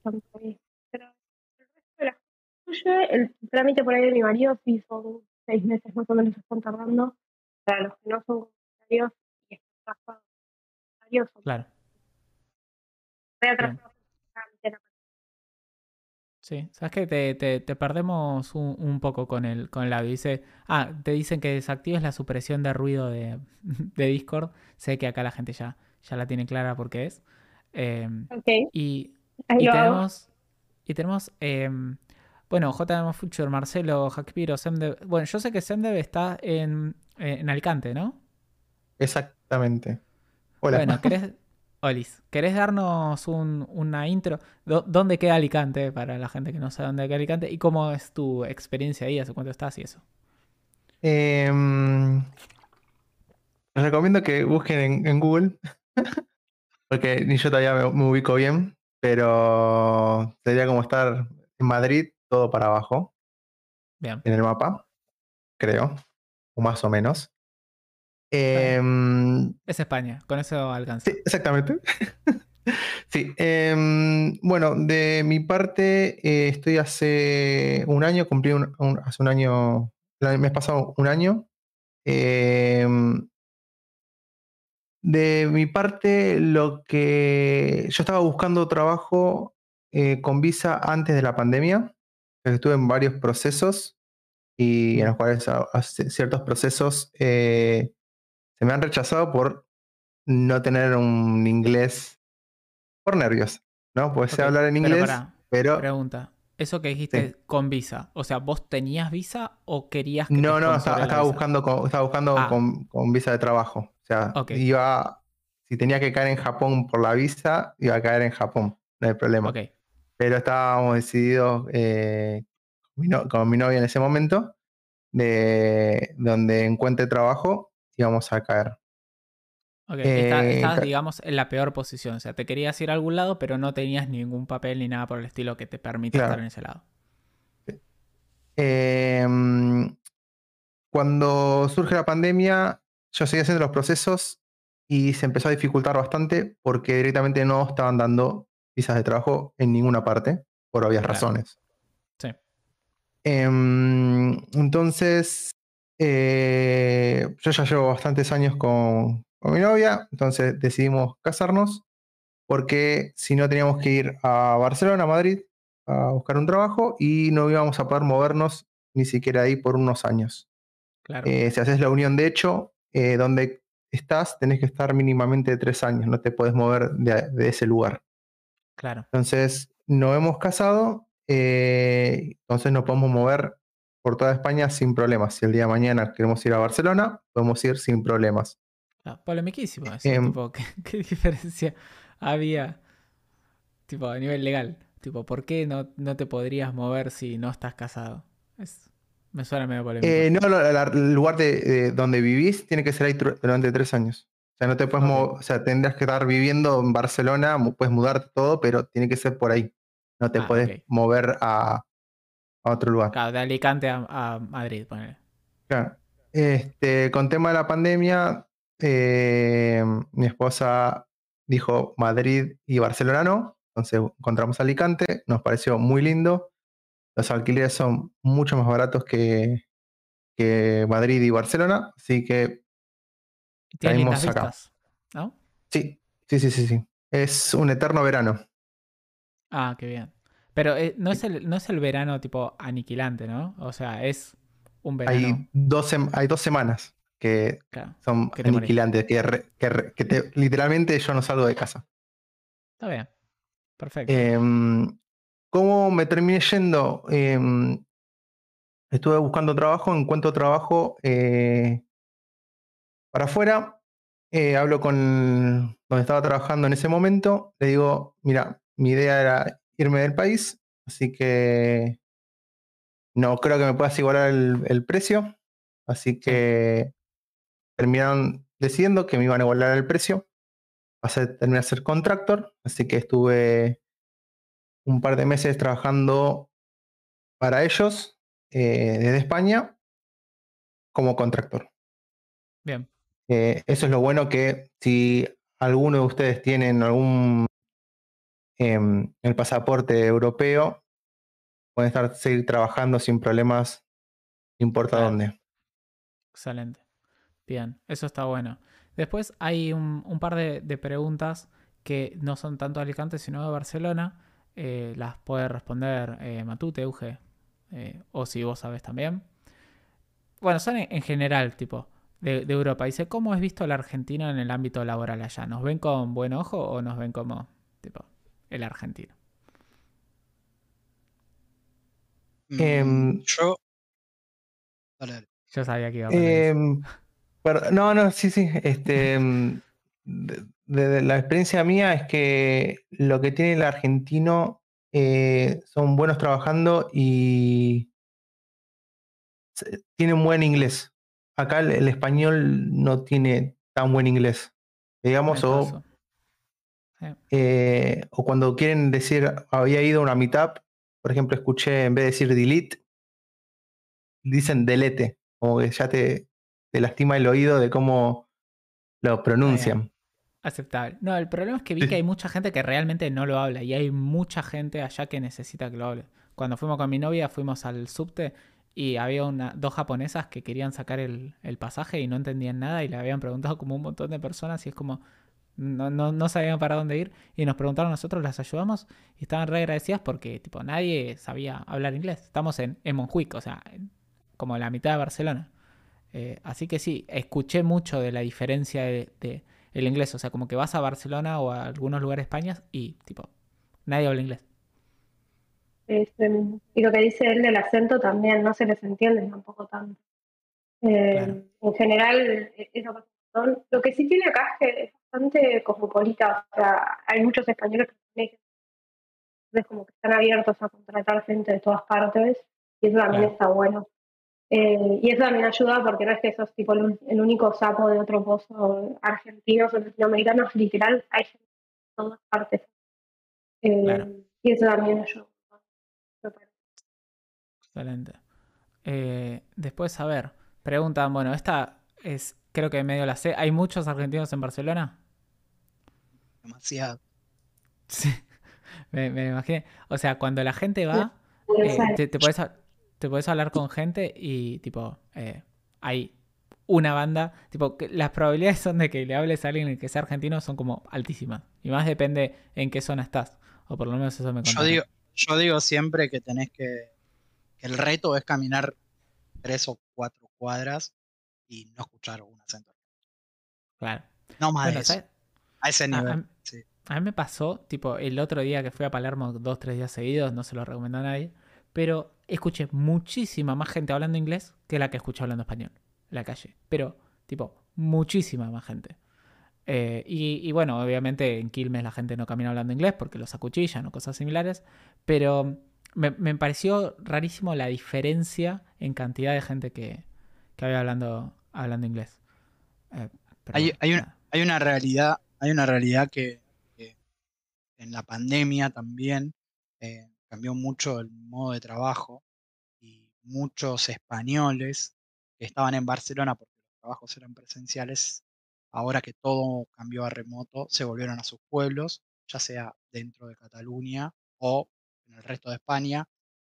Pero el resto de el trámite por ahí de mi marido sí son 6 meses más o menos están tardando. Para los que no son comunitarios y están son Claro. re atrasados Sí, sabes que te, te- te perdemos un, un poco con el, con el audio. Dice, ah, te dicen que desactives la supresión de ruido de, de Discord. Sé que acá la gente ya, ya la tiene clara por qué es. Em, Ok, y, ahí y tenemos, y tenemos em, bueno, JM Future, Marcelo, Hackpiro, Semdev. Bueno, yo sé que Semdev está en, en Alicante, ¿no? Exactamente. Hola. Bueno, ¿querés, Olis, ¿querés darnos un- una intro? ¿Dó- ¿Dónde queda Alicante para la gente que no sabe dónde queda Alicante? ¿Y cómo es tu experiencia ahí? ¿Hace cuánto estás y eso? Em, les recomiendo que busquen en, en Google, porque ni yo todavía me, me ubico bien, pero sería como estar en Madrid, todo para abajo, Bien, en el mapa, creo, o más o menos. Em, es España, con eso alcanza. Sí, exactamente. Sí, em, bueno, de mi parte, eh, estoy hace un año, cumplí un, un- hace un año, el mes pasado un año. Em, de mi parte, lo que yo estaba buscando trabajo eh, con visa antes de la pandemia. Estuve en varios procesos y en los cuales a- a ciertos procesos eh, se me han rechazado por no tener un inglés por nervios, ¿no? Pues sé Ok, hablar en pero inglés, pará, pero Pregunta. Eso que dijiste con visa. O sea, ¿vos tenías visa o querías que No, te no, estaba, buscando, con, estaba buscando Ah. con, con visa de trabajo. O sea, Ok. iba, si tenía que caer en Japón por la visa, iba a caer en Japón, no hay problema. Ok, Pero estábamos decididos eh, con, mi no- con mi novia en ese momento, de donde encuentre trabajo, íbamos a caer. ok. Eh, estabas, ca- digamos, en la peor posición. O sea, te querías ir a algún lado, pero no tenías ningún papel ni nada por el estilo que te permita Claro. estar en ese lado. Em, cuando surge la pandemia, yo seguí haciendo los procesos y se empezó a dificultar bastante porque directamente no estaban dando visas de trabajo en ninguna parte, por obvias Claro. razones. Sí. Em, entonces, eh, yo ya llevo bastantes años con, con mi novia, entonces decidimos casarnos porque si no teníamos que ir a Barcelona, a Madrid, a buscar un trabajo y no íbamos a poder movernos ni siquiera ahí por unos años. Claro. Eh, si haces la unión de hecho, eh, donde estás, tenés que estar mínimamente tres años, no te puedes mover de, de ese lugar. claro. Entonces, nos hemos casado, entonces nos podemos mover por toda España sin problemas. Si el día de mañana queremos ir a Barcelona, podemos ir sin problemas. Ah, polemiquísimo eso. Em, tipo, ¿qué, qué diferencia había tipo, a nivel legal? Tipo, ¿por qué no, no te podrías mover si no estás casado? Es- me suena medio polémico. Eh, no, lo- la- el lugar de, de donde vivís tiene que ser ahí durante tres años. O sea, no te puedes Ok. mo- o sea, tendrás que estar viviendo en Barcelona, puedes mudarte todo, pero tiene que ser por ahí. No te Ah, puedes mover a, a otro lugar. Claro, de Alicante a, a Madrid, ponele. Claro. Este, con tema de la pandemia, eh, mi esposa dijo Madrid y Barcelona no. Entonces encontramos Alicante, nos pareció muy lindo. Los alquileres son mucho más baratos que, que Madrid y Barcelona, así que Caímos acá. vistas, ¿no? sí, sí, sí, sí, sí. Es un eterno verano. Ah, qué bien. Pero eh, no, es el, no es el verano tipo aniquilante, ¿no? O sea, es un verano. Hay dos, hay dos semanas que Claro, son Que aniquilantes, que, re- que re- que te- literalmente yo no salgo de casa. está bien. Perfecto. Em, ¿Cómo me terminé yendo? Em, estuve buscando trabajo, encuentro trabajo eh, para afuera. eh, hablo con donde estaba trabajando en ese momento. Le digo, mira, mi idea era irme del país, así que no creo que me puedas igualar el, el precio. Así que terminaron decidiendo que me iban a igualar el precio. Pasé, terminé a ser contractor, así que estuve un par de meses trabajando para ellos eh, desde España como contractor. bien. Eh, eso es lo bueno que si alguno de ustedes tienen algún em, el pasaporte europeo, pueden estar seguir trabajando sin problemas, no importa Claro. dónde. Excelente. Bien, eso está bueno. Después hay un, un par de, de preguntas que no son tanto de Alicante, sino de Barcelona. Eh, las puede responder eh, Matute, Euge, eh, o si vos sabés también. Bueno, son en, en general, tipo, de, de Europa. Dice, ¿cómo es visto el argentino en el ámbito laboral allá? ¿Nos ven con buen ojo o nos ven como, el argentino? Mm, Em, yo. Yo sabía que iba a poner eso. Em, pero- no, no, sí, sí. Este, em, de, de la experiencia mía es que lo que tiene el argentino eh, son buenos trabajando y tienen buen inglés. Acá el, el español no tiene tan buen inglés. Digamos, o. Eh, o cuando quieren decir había ido a una meetup, por ejemplo, escuché en vez de decir delete, dicen delete, como que ya te, te lastima el oído de cómo lo pronuncian. Aceptable. No, el problema es que vi Sí. que hay mucha gente que realmente no lo habla y hay mucha gente allá que necesita que lo hable. Cuando fuimos con mi novia, fuimos al subte y había una, dos japonesas que querían sacar el, el pasaje y no entendían nada y le habían preguntado como un montón de personas y es como no, no, no sabían para dónde ir y nos preguntaron nosotros, las ayudamos y estaban re agradecidas porque tipo nadie sabía hablar inglés. Estamos en, en Montjuic, o sea, en- como la mitad de Barcelona. Eh, así que sí, escuché mucho de la diferencia de, de el inglés. O sea, como que vas a Barcelona o a algunos lugares de España y tipo, nadie habla inglés. Este, y lo que dice él del acento también, no se les entiende tampoco tanto. Eh, Claro. En general, eh, montón. Lo que sí tiene acá es que es bastante cosmopolita, o sea, hay muchos españoles que entonces como que están abiertos a contratar gente de todas partes, y eso también Claro. está bueno. Eh, y eso también ayuda porque no es que sos tipo el, único sapo de otro pozo argentinos o latinoamericanos, literal, hay gente de todas partes. Eh, Claro. Y eso también ayuda. Excelente. Eh, después, a ver, preguntan, bueno, esta es, creo que medio la sé. ¿Hay muchos argentinos en Barcelona? Demasiado. Sí, me, me imaginé. O sea, cuando la gente va, eh, te, te podés, ha- te podés hablar con gente y, tipo, eh, hay una banda. Tipo, que las probabilidades son de que le hables a alguien que sea argentino son como altísimas. Y más depende en qué zona estás. O por lo menos eso me Yo contaron. digo, yo digo siempre que tenés que, que el reto es caminar tres o cuatro cuadras y no escuchar un acento. Claro. No más Bueno, de eso. ¿sabes? A ese nivel. a- sí. A mí me pasó, tipo, el otro día que fui a Palermo dos, tres días seguidos, no se lo recomiendo a nadie, pero escuché muchísima más gente hablando inglés que la que escuché hablando español en la calle. Pero, tipo, muchísima más gente. Eh, y, y bueno, obviamente en Quilmes la gente no camina hablando inglés porque los acuchillan o cosas similares, pero me, me pareció rarísimo la diferencia en cantidad de gente que, que había hablando, hablando inglés. Eh, pero Hay, bueno, hay una, nada. hay una realidad, hay una realidad que, en la pandemia también eh, cambió mucho el modo de trabajo y muchos españoles que estaban en Barcelona porque los trabajos eran presenciales, ahora que todo cambió a remoto, se volvieron a sus pueblos, ya sea dentro de Cataluña o en el resto de España.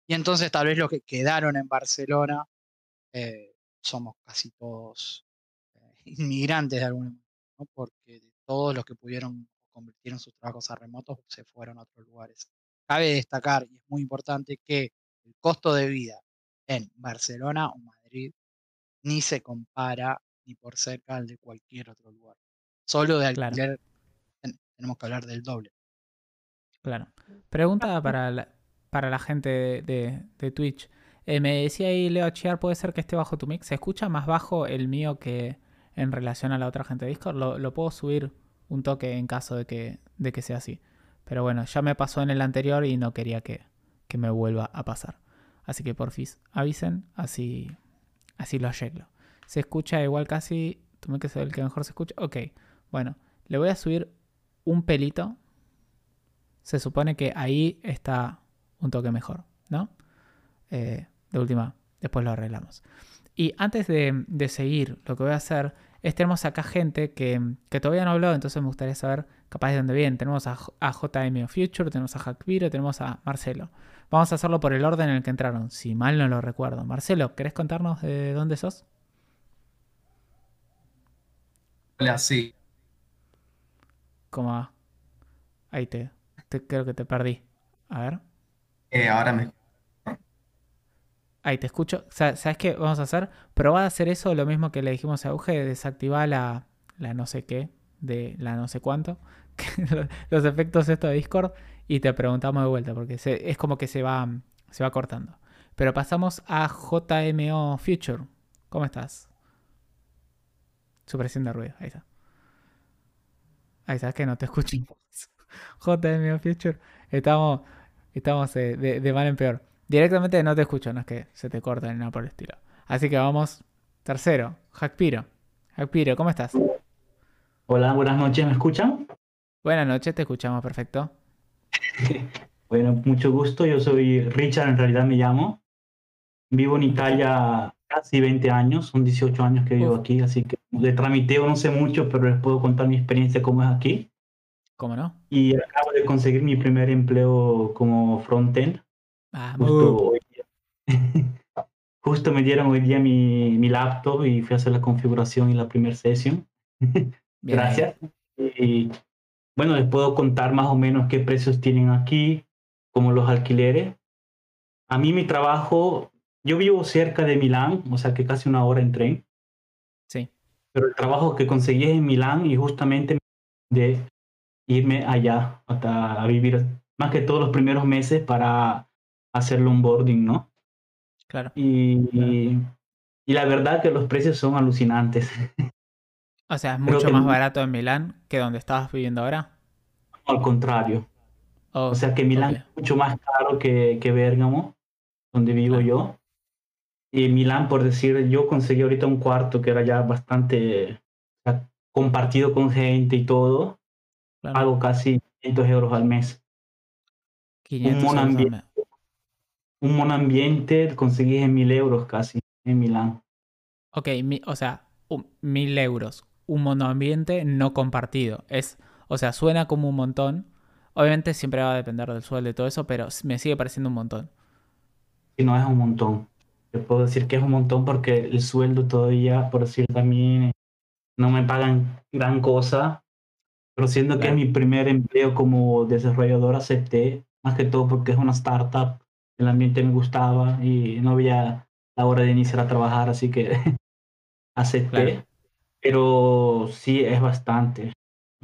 Y entonces tal vez los que quedaron en Barcelona eh, somos casi todos eh, inmigrantes de alguna manera, ¿no? porque todos los que pudieron convertir sus trabajos a remotos se fueron a otros lugares. Cabe destacar, y es muy importante, que el costo de vida en Barcelona o Madrid ni se compara ni por cerca al de cualquier otro lugar. Solo de alquiler ten- tenemos que hablar del doble. Claro. Pregunta para la, para la gente de, de- de Twitch. Eh, me decía ahí Leo Chiar, ¿puede ser que esté bajo tu mix? ¿Se escucha más bajo el mío que en relación a la otra gente de Discord? Lo, lo puedo subir un toque en caso de que, de que sea así. Pero bueno, ya me pasó en el anterior y no quería que, que me vuelva a pasar. Así que porfis, avisen, así, así lo arreglo. Se escucha igual casi. ¿Tú me que es el que mejor se escucha? Ok, bueno, le voy a subir un pelito se supone que ahí está un toque mejor, ¿no? Eh, de última, después lo arreglamos. Y antes de, de seguir, lo que voy a hacer es tenemos acá gente que, que todavía no habló, entonces me gustaría saber capaz de dónde viene. Tenemos a, a JM Future, tenemos a Hackviro, tenemos a Marcelo. Vamos a hacerlo por el orden en el que entraron, si mal no lo recuerdo. Marcelo, ¿querés contarnos de dónde sos? Hola, sí. ¿Cómo va? Ahí te, te- creo que te perdí. A ver. Eh, ahora me. Ahí te escucho. Sa- ¿Sabes qué vamos a hacer? Probá a hacer eso, lo mismo que le dijimos a Auge, de desactivar la, la no sé qué, de la no sé cuánto, los efectos estos de Discord, y te preguntamos de vuelta, porque se- es como que se va, se va cortando. Pero pasamos a JMO Future. ¿Cómo estás? Supresión de ruido, ahí está. Ahí sabes que no te escucho. JMO Future. Estamos, estamos eh, de, de mal en peor. Directamente no te escucho, no es que se te corta ni nada por el estilo. Así que vamos. Tercero, Hackpiro. Hackpiro, ¿cómo estás? Hola, buenas noches, ¿me escuchan? Buenas noches, te escuchamos perfecto. Bueno, mucho gusto, yo soy Richard, en realidad me llamo. Vivo en Italia casi 20 años, son 18 años que vivo Uf. aquí, así que de tramiteo no sé mucho, pero les puedo contar mi experiencia cómo es aquí. ¿Cómo no? Y acabo de conseguir mi primer empleo como frontend. Vamos. Justo, hoy día- justo me dieron hoy día mi, mi laptop y fui a hacer la configuración y la primera sesión. Gracias. Y bueno, les puedo contar más o menos qué precios tienen aquí, como los alquileres. A mí mi trabajo, yo vivo cerca de Milán, o sea que casi una hora en tren, Sí. pero el trabajo que conseguí es en Milán y justamente de irme allá hasta a vivir más que todos los primeros meses para hacerlo onboarding, ¿no? Claro. Y, y, y la verdad que los precios son alucinantes. O sea, es mucho más el- barato en Milán que donde estabas viviendo ahora. Al contrario. Oh, O sea que Milán es mucho más caro que, que Bérgamo, donde vivo Claro. yo. Y Milán, por decir, yo conseguí ahorita un cuarto que era ya bastante compartido con gente y todo. Claro. Pago casi 500 euros al mes. 500 euros al monambiente. Un monambiente conseguí en 1000 euros casi en Milán. Ok, mi- o sea, un- mil euros. Un monoambiente no compartido. Es, o sea, suena como un montón. Obviamente siempre va a depender del sueldo y todo eso, pero me sigue pareciendo un montón. Y no es un montón. Te puedo decir que es un montón porque el sueldo todavía, por decir también, no me pagan gran cosa. Pero siendo que es mi primer empleo como desarrollador, acepté. Más que todo porque es una startup. El ambiente me gustaba y no había la hora de iniciar a trabajar, así que acepté. Claro. Pero sí es bastante.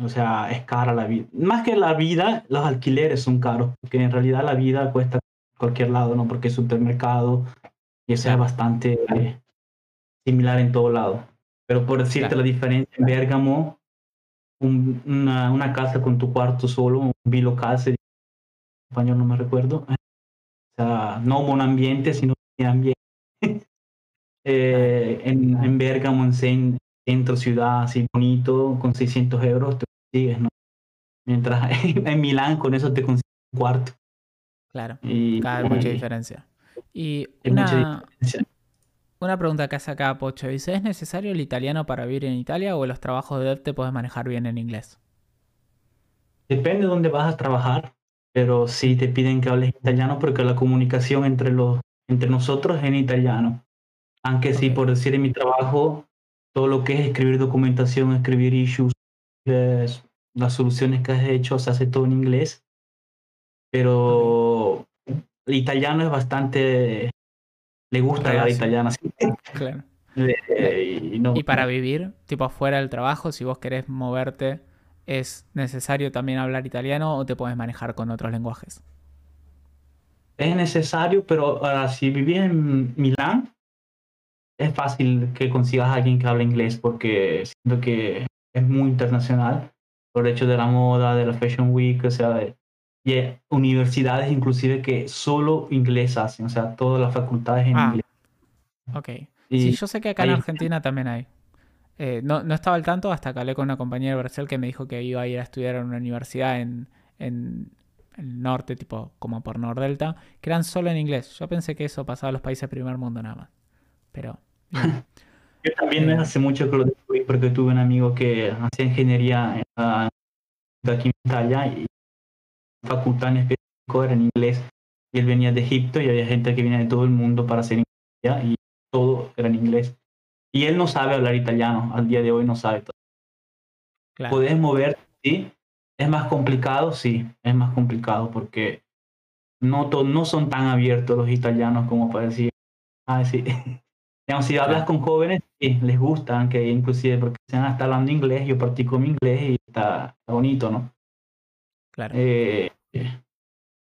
O sea, es cara la vida. Más que la vida, los alquileres son caros, porque en realidad la vida cuesta cualquier lado, ¿no? Porque es supermercado y eso Claro. es bastante eh, similar en todo lado. Pero por decirte Claro. la diferencia, en Bérgamo, un- una, una casa con tu cuarto solo, un bilocal, en español no me recuerdo. O sea, no monambiente, sino ambiente. Eh, en, en Bérgamo, en cen- centro, ciudad, así bonito, con 600 euros, te consigues, ¿no? Mientras en Milán con eso te consigues un cuarto. Claro, Y, mucha diferencia. Y hay mucha una, diferencia. una pregunta que hace acá Pocho. Dice, ¿es necesario el italiano para vivir en Italia o los trabajos de dev te puedes manejar bien en inglés? Depende de dónde vas a trabajar, pero sí te piden que hables italiano porque la comunicación entre, los, entre nosotros es en italiano. Aunque sí, Ok. por decir en mi trabajo, todo lo que es escribir documentación, escribir issues, eh, las soluciones que has hecho, se hace todo en inglés. Pero el italiano es bastante... Le gusta hablar Reacio. italiano. así. Claro. Eh, y no- Y para vivir, tipo afuera del trabajo, si vos querés moverte, ¿es necesario también hablar italiano o te puedes manejar con otros lenguajes? es necesario, pero ahora si vivís en Milán, es fácil que consigas a alguien que hable inglés porque siento que es muy internacional por el hecho de la moda, de la Fashion Week, o sea, de- y hay universidades inclusive que solo inglés hacen, o sea, todas las facultades en Ah, inglés. Ok. Y Sí, yo sé que acá en Argentina también hay. Eh, no, no estaba al tanto hasta que hablé con una compañera de Brasil que me dijo que iba a ir a estudiar en una universidad en, en el norte, tipo como por Nordelta, que eran solo en inglés. Yo pensé que eso pasaba en los países primer mundo nada más. Pero. Yo también Eh. hace mucho que lo descubrí porque tuve un amigo que hacía ingeniería en la- aquí en Italia y la facultad en específico era en inglés. Y él venía de Egipto y había gente que viene de todo el mundo para hacer ingeniería y todo era en inglés. Y él no sabe hablar italiano, al día de hoy no sabe. claro. Puedes mover, sí. Es más complicado, sí, es más complicado porque no, to- no son tan abiertos los italianos como para decir, ah, sí. Digamos, si hablas con jóvenes, sí, les gusta, que inclusive porque se está hablando inglés, yo practico mi inglés y está, está bonito, ¿no? Claro. Eh,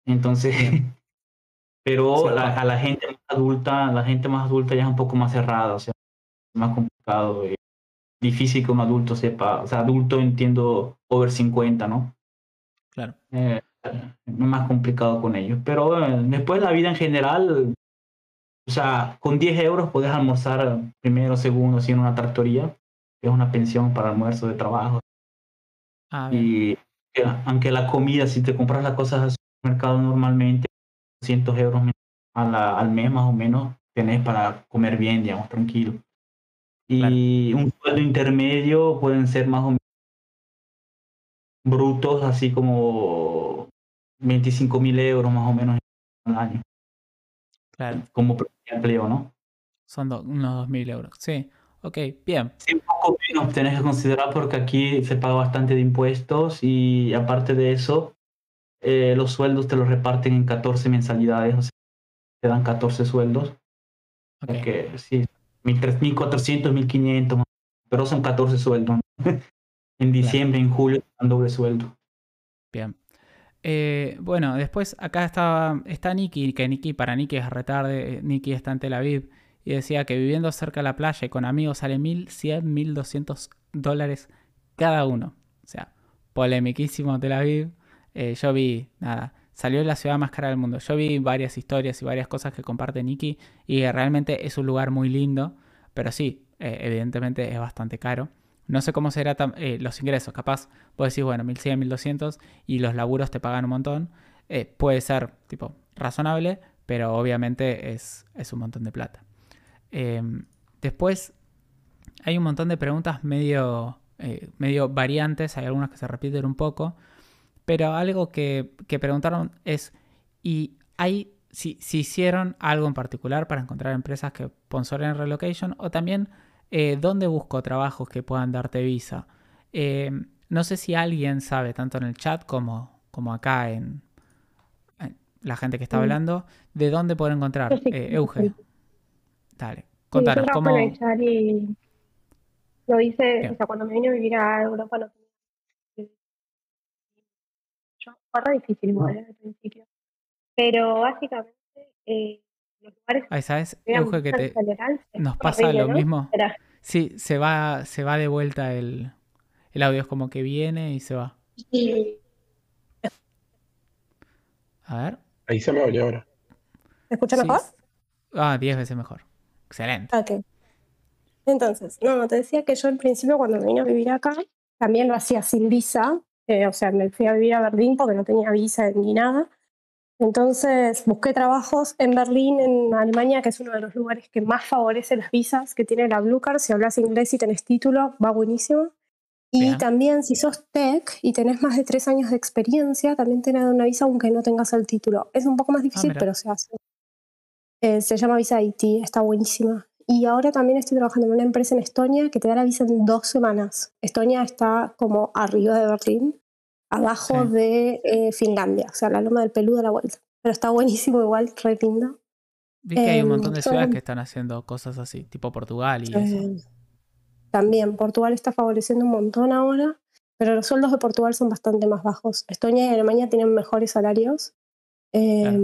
entonces, pero Sí, claro. a la gente más adulta, la gente más adulta ya es un poco más cerrada, o sea, más complicado. y difícil que un adulto sepa, o sea, adulto entiendo over 50, ¿no? Claro. Eh, es más complicado con ellos. Pero eh, después la vida en general, o sea, con 10 euros puedes almorzar primero, segundo, así en una tractoría, que es una pensión para almuerzo de trabajo. Ah. Y que, aunque la comida, si te compras las cosas al supermercado normalmente, 200 euros a la- al mes más o menos, tenés para comer bien, digamos, tranquilo. Y un sueldo intermedio pueden ser más o menos brutos, así como 25 mil euros más o menos al año, Claro. como empleo, ¿no? Son do- unos 2.000 euros. Sí. Ok, bien. Sí, un poco menos tenés que considerar porque aquí se paga bastante de impuestos y aparte de eso, eh, los sueldos te los reparten en 14 mensalidades, o sea, te dan 14 sueldos, Ok. porque sí, 1.300, 1.400, 1.500, pero son 14 sueldos. ¿no? en diciembre, en julio, dan doble sueldo. Bien. Eh, bueno, después acá estaba, está Nikki, que Nikki para Nikki es retarde, Nikki está en Tel Aviv, y decía que viviendo cerca de la playa y con amigos sale 1.100, 1.200 dólares cada uno. O sea, polemiquísimo Tel Aviv. Eh, yo vi, nada, salió la ciudad más cara del mundo. Yo vi varias historias y varias cosas que comparte Nikki y realmente es un lugar muy lindo, pero sí, eh, evidentemente es bastante caro. No sé cómo serán eh, los ingresos, capaz vos decís, bueno, 1100, 1200 y los laburos te pagan un montón. Eh, puede ser, tipo, razonable, pero obviamente es, es un montón de plata. Em, después, hay un montón de preguntas medio, medio variantes, hay algunas que se repiten un poco, pero algo que, que preguntaron es, ¿y hay, si, si, hicieron algo en particular para encontrar empresas que sponsoren relocation o también eh, ¿Dónde busco trabajos que puedan darte visa? Eh, no sé si alguien sabe, tanto en el chat como, como acá en, en la gente que está hablando, de dónde poder encontrar. Eh, Euge. Dale, contanos. Sí, ¿cómo... lo hice, o sea, cuando me vine a vivir a Europa no tenía... Yo, fue re difícil igual al principio. Pero básicamente... Eh, Ahí sabes, Euge, que te, nos pasa lo ¿no? mismo. Sí, se va, se va de vuelta el, el audio, es como que viene y se va. Sí. A ver. Ahí se me oye ahora. ¿Me escucha mejor? Sí. Ah, diez veces mejor. Excelente. Ok. Entonces, no, te decía que yo al principio cuando me vine a vivir acá, también lo hacía sin visa. Eh, o sea, me fui a vivir a Berlín porque no tenía visa ni nada. Entonces busqué trabajos en Berlín, en Alemania, que es uno de los lugares que más favorece las visas, que tiene la Blue Card. Si hablas inglés y tenés título, va buenísimo. Y Bien. también si sos tech y tenés más de tres años de experiencia, también te dan una visa aunque no tengas el título. Es un poco más difícil, mira. pero se hace. Eh, se llama visa IT, está buenísima. Y ahora también estoy trabajando en una empresa en Estonia que te da la visa en dos semanas. Estonia está como arriba de Berlín, abajo Sí. de eh, Finlandia, o sea, la loma del peludo a la vuelta. Pero está buenísimo igual, re lindo. Vi que hay un Em, montón de ciudades que están haciendo cosas así, tipo Portugal y eso. También Portugal está favoreciendo un montón ahora, pero los sueldos de Portugal son bastante más bajos. Estonia y Alemania tienen mejores salarios. Eh, Claro.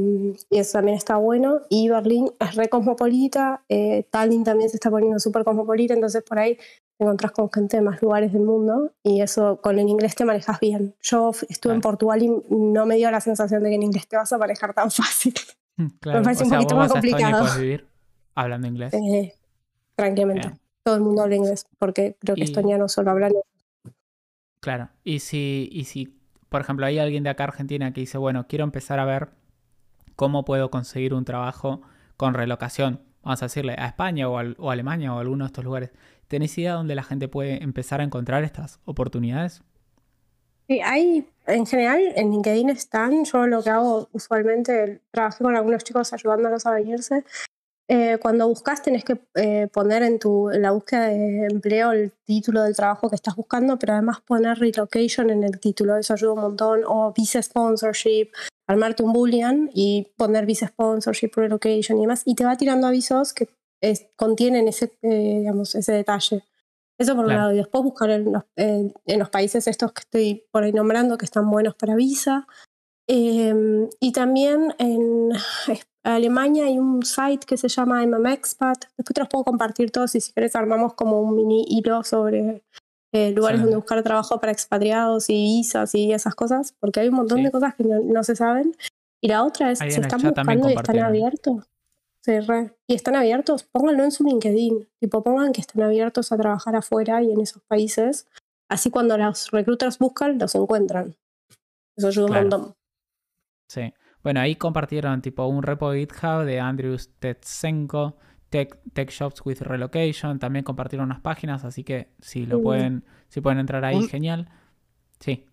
Y eso también está bueno. Y Berlín es re cosmopolita. eh, Tallinn también se está poniendo súper cosmopolita. Entonces por ahí te encontrás con gente de más lugares del mundo. Y eso con el inglés te manejas bien. Yo estuve en. Portugal y no me dio la sensación de que en inglés te vas a manejar tan fácil. Claro, parece o un sea, poquito vos más complicado. vivir hablando inglés. Eh, tranquilamente. Bien. Todo el mundo habla inglés, porque creo que Y- estoniano solo hablan. Claro. Y si, y si, por ejemplo, hay alguien de acá Argentina que dice, bueno, quiero empezar a ver cómo puedo conseguir un trabajo con relocación, vamos a decirle, a España o, al- o a Alemania o a alguno de estos lugares. ¿Tenés idea dónde la gente puede empezar a encontrar estas oportunidades? Sí, hay, en general, en LinkedIn están. Yo lo que hago usualmente, trabajé con algunos chicos ayudándolos a venirse. Eh, cuando buscas, tenés que eh, poner en, tu, en la búsqueda de empleo el título del trabajo que estás buscando, pero además poner relocation en el título. Eso ayuda un montón. O visa sponsorship, armarte un boolean y poner visa sponsorship, relocation y demás. Y te va tirando avisos que es- contienen ese, eh, digamos, ese detalle. Eso por un Claro. lado. Y después buscar en los, en- en los países estos que estoy por ahí nombrando que están buenos para visa. Eh, y también en Alemania hay un site que se llama I'm a Expat. Después te los puedo compartir todos y si quieres armamos como un mini hilo sobre eh, lugares Sí. donde buscar trabajo para expatriados y visas y esas cosas, porque hay un montón Sí. de cosas que no, no se saben. Y la otra es, Ahí el están buscando y están abiertos, sí, re. y están abiertos, pónganlo en su LinkedIn. Tipo, pongan que están abiertos a trabajar afuera y en esos países. Así cuando los recruiters buscan, los encuentran. Eso ayuda Claro. un montón. Sí. Bueno, ahí compartieron tipo un repo de GitHub de Andrews Tetsenko, Tech, Tech Shops with Relocation. También compartieron unas páginas, así que si lo pueden, si pueden entrar ahí, Un- genial. Sí.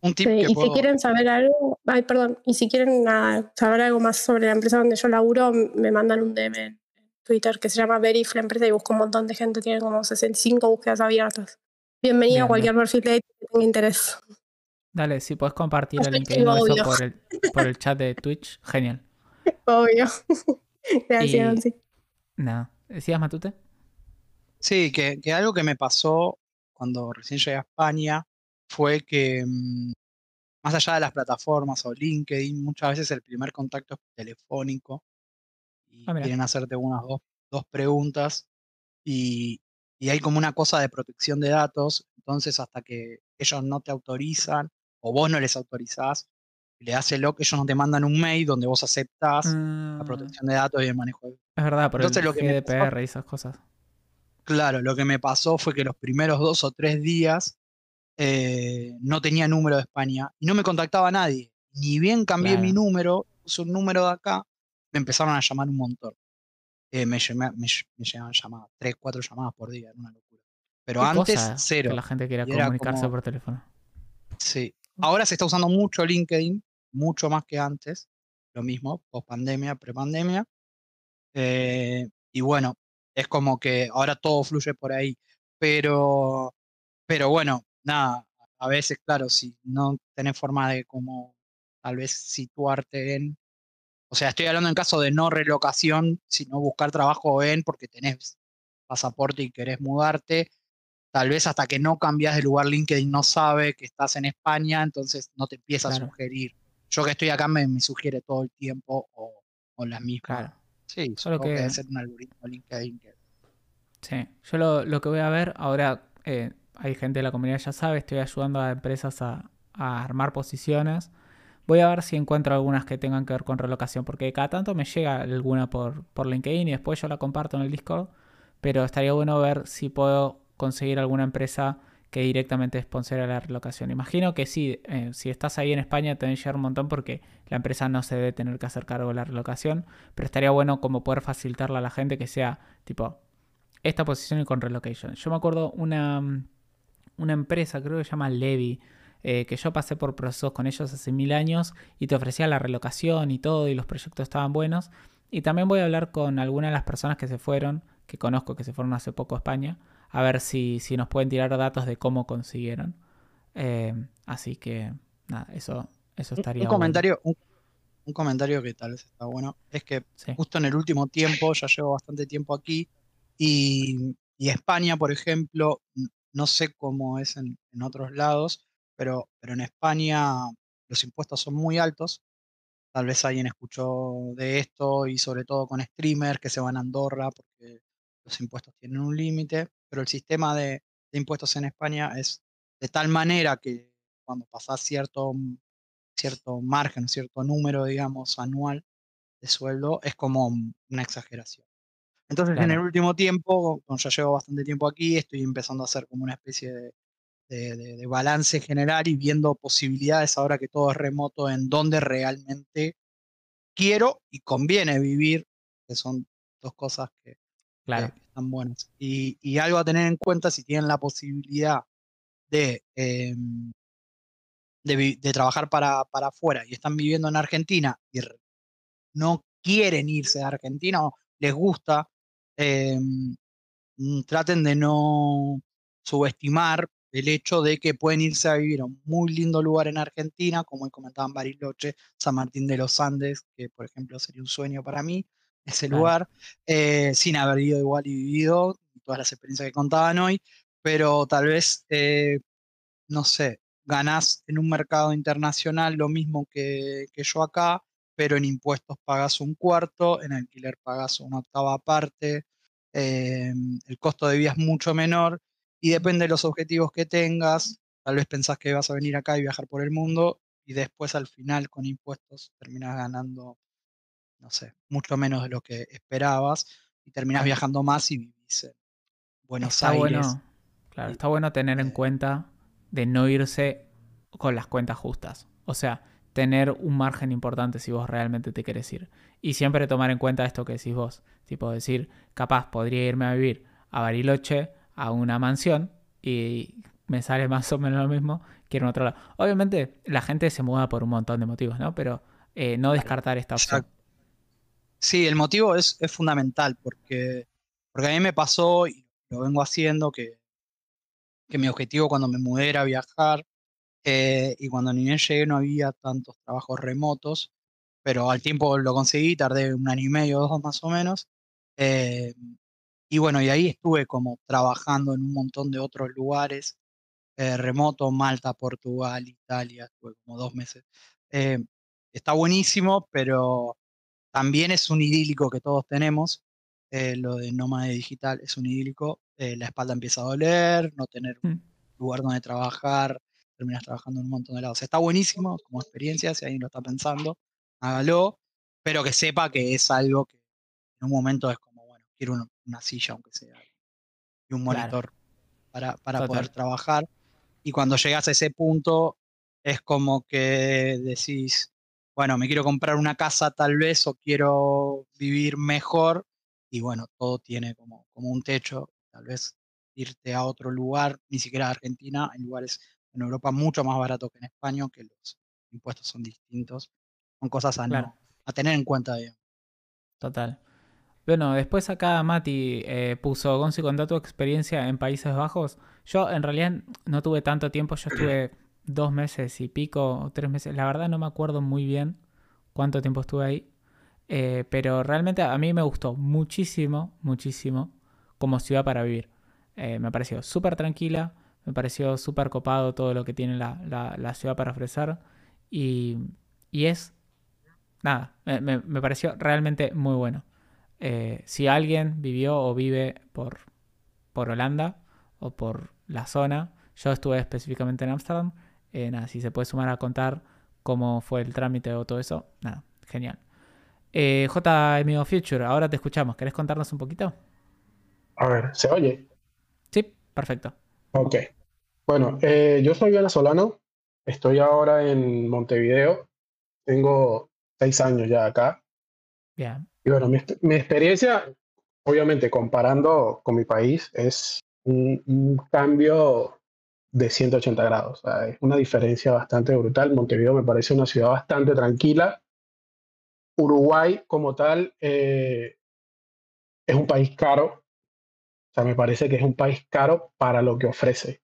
Un tip Sí, que y si quieren saber algo, ay, perdón, y si quieren nada, saber algo más sobre la empresa donde yo laburo, me mandan un DM en Twitter que se llama Verif, la empresa, y busco un montón de gente, tiene como 65 búsquedas abiertas. Bienvenida Bien, a cualquier perfil de que tenga interés. Dale, si puedes compartir el LinkedIn o eso por el, por el chat de Twitch, genial. Obvio. Gracias, Y- Nada. ¿Decías, Matute? Sí, que, que algo que me pasó cuando recién llegué a España fue que mm, más allá de las plataformas o LinkedIn, muchas veces el primer contacto es telefónico y Ah, quieren hacerte unas dos, dos preguntas y, y hay como una cosa de protección de datos, entonces hasta que ellos no te autorizan o vos no les autorizás, le das el lock, ellos no te mandan un mail donde vos aceptás la Ah, protección de datos y el manejo de es verdad, por Entonces el lo que pasó- GDPR y esas cosas. Claro, lo que me pasó fue que los primeros dos o tres días eh, no tenía número de España y no me contactaba nadie. Ni bien cambié mi número, puse un número de acá, me empezaron a llamar un montón. Eh, me, me, ll- me llegaban llamadas, tres, cuatro llamadas por día, era una locura. Pero antes, cosa cero. Que la gente quiera era comunicarse como- por teléfono. Sí. Ahora se está usando mucho LinkedIn, mucho más que antes. Lo mismo, post pandemia, pre pandemia. y bueno, es como que ahora todo fluye por ahí. Pero, pero bueno, nada, a veces, claro, si no tenés forma de como tal vez situarte en. O sea, estoy hablando en caso de no relocación, sino buscar trabajo en porque tenés pasaporte y querés mudarte. Tal vez hasta que no cambias de lugar, LinkedIn no sabe que estás en España, entonces no te empieza a sugerir. Yo que estoy acá me, me sugiere todo el tiempo o, o las mismas. Claro. Sí, Solo que debe ser un algoritmo LinkedIn que Sí, yo lo, lo que voy a ver ahora, eh, hay gente de la comunidad ya sabe, estoy ayudando a empresas a, a armar posiciones. Voy a ver si encuentro algunas que tengan que ver con relocación, porque cada tanto me llega alguna por, por LinkedIn y después yo la comparto en el Discord, pero estaría bueno ver si puedo conseguir alguna empresa que directamente sponsore la relocación. Imagino que sí, eh, si estás ahí en España te deben llegar un montón porque la empresa no se debe tener que hacer cargo de la relocación, pero estaría bueno como poder facilitarla a la gente que sea tipo esta posición y con relocation. Yo me acuerdo una, una empresa, creo que se llama Levi, eh, que yo pasé por procesos con ellos hace mil años y te ofrecía la relocación y todo y los proyectos estaban buenos. Y también voy a hablar con algunas de las personas que se fueron, que conozco que se fueron hace poco a España, a ver si, si nos pueden tirar datos de cómo consiguieron. Eh, así que, nada, eso, eso estaría un bueno. comentario, un, un comentario que tal vez está bueno, es que Sí. justo en el último tiempo, ya llevo bastante tiempo aquí, y, y España, por ejemplo, no sé cómo es en, en otros lados, pero, pero en España los impuestos son muy altos. Tal vez alguien escuchó de esto y sobre todo con streamers que se van a Andorra porque los impuestos tienen un límite, pero el sistema de, de impuestos en España es de tal manera que cuando pasás cierto, cierto margen, cierto número, digamos, anual de sueldo, es como una exageración. Entonces, en el último tiempo, ya llevo bastante tiempo aquí, estoy empezando a hacer como una especie de, de- de- de balance general y viendo posibilidades ahora que todo es remoto en donde realmente quiero y conviene vivir, que son dos cosas que, Claro. que están buenas. Y, algo a tener en cuenta si tienen la posibilidad de, em, de, trabajar para, para afuera y están viviendo en Argentina y no quieren irse de Argentina o les gusta, em, mm, traten de no subestimar el hecho de que pueden irse a vivir a un muy lindo lugar en Argentina, como comentaban Bariloche, San Martín de los Andes, que por ejemplo sería un sueño para mí, ese Claro. lugar, eh, sin haber ido igual y vivido todas las experiencias que contaban hoy, pero tal vez, eh, no sé, ganás en un mercado internacional lo mismo que, que yo acá, pero en impuestos pagas un cuarto, en alquiler pagas una octava parte, eh, el costo de vida es mucho menor y depende de los objetivos que tengas. Tal vez pensás que vas a venir acá y viajar por el mundo y después al final con impuestos terminas ganando, no sé, mucho menos de lo que esperabas y terminas Claro. viajando más y vivís en Buenos está Aires. bueno, claro, está bueno tener en eh, cuenta de no irse con las cuentas justas. O sea, tener un margen importante si vos realmente te querés ir. Y siempre tomar en cuenta esto que decís vos. Tipo decir, capaz podría irme a vivir a Bariloche, a una mansión, y me sale más o menos lo mismo que a otro lado. Obviamente la gente se muda por un montón de motivos, ¿no? Pero eh, no descartar esta opción. Exacto. Sí, el motivo es, es fundamental porque, porque a mí me pasó y lo vengo haciendo que, que mi objetivo cuando me mudé era viajar eh, y cuando ni bien llegué no había tantos trabajos remotos, pero al tiempo lo conseguí, tardé un año y medio, dos más o menos. eh, y bueno, y ahí estuve como trabajando en un montón de otros lugares eh, remoto, Malta, Portugal, Italia, estuve como dos meses. Eh, está buenísimo, pero también es un idílico que todos tenemos. eh, lo de nómade digital es un idílico. eh, la espalda empieza a doler, no tener un Mm. lugar donde trabajar, terminas trabajando en un montón de lados. Está buenísimo como experiencia, si alguien lo está pensando, hágalo, pero que sepa que es algo que en un momento es como, bueno, quiero una, una silla, aunque sea, y un Claro. monitor para, para Total. poder trabajar. Y cuando llegas a ese punto, es como que decís, bueno, me quiero comprar una casa tal vez o quiero vivir mejor. Y bueno, todo tiene como, como un techo. Tal vez irte a otro lugar, ni siquiera a Argentina, en lugares en Europa mucho más barato que en España, que los impuestos son distintos. Son cosas a, no- Claro. a tener en cuenta. digamos. Total. Bueno, después acá Mati eh, puso, Gonzi, contá tu experiencia en Países Bajos. Yo en realidad no tuve tanto tiempo, yo estuve dos meses y pico, o tres meses. La verdad no me acuerdo muy bien cuánto tiempo estuve ahí. Eh, pero realmente a mí me gustó muchísimo, muchísimo como ciudad para vivir. Eh, me pareció súper tranquila, me pareció súper copado todo lo que tiene la, la- ciudad para ofrecer. Y, y es, nada, me- me- me pareció realmente muy bueno. Eh, si alguien vivió o vive por, por Holanda o por la zona, yo estuve específicamente en Ámsterdam, eh, nada, si se puede sumar a contar cómo fue el trámite o todo eso, nada, genial. Eh, J. Amigo Future, ahora te escuchamos, ¿querés contarnos un poquito? A ver, ¿se oye? Sí, perfecto. Ok. Bueno, eh, yo soy venezolano, estoy ahora en Montevideo, tengo seis años ya acá. Bien, Y bueno, mi, mi experiencia, obviamente comparando con mi país, es un, un cambio de 180 grados. O sea, es una diferencia bastante brutal. Montevideo me parece una ciudad bastante tranquila. Uruguay como tal eh, es un país caro. O sea, me parece que es un país caro para lo que ofrece.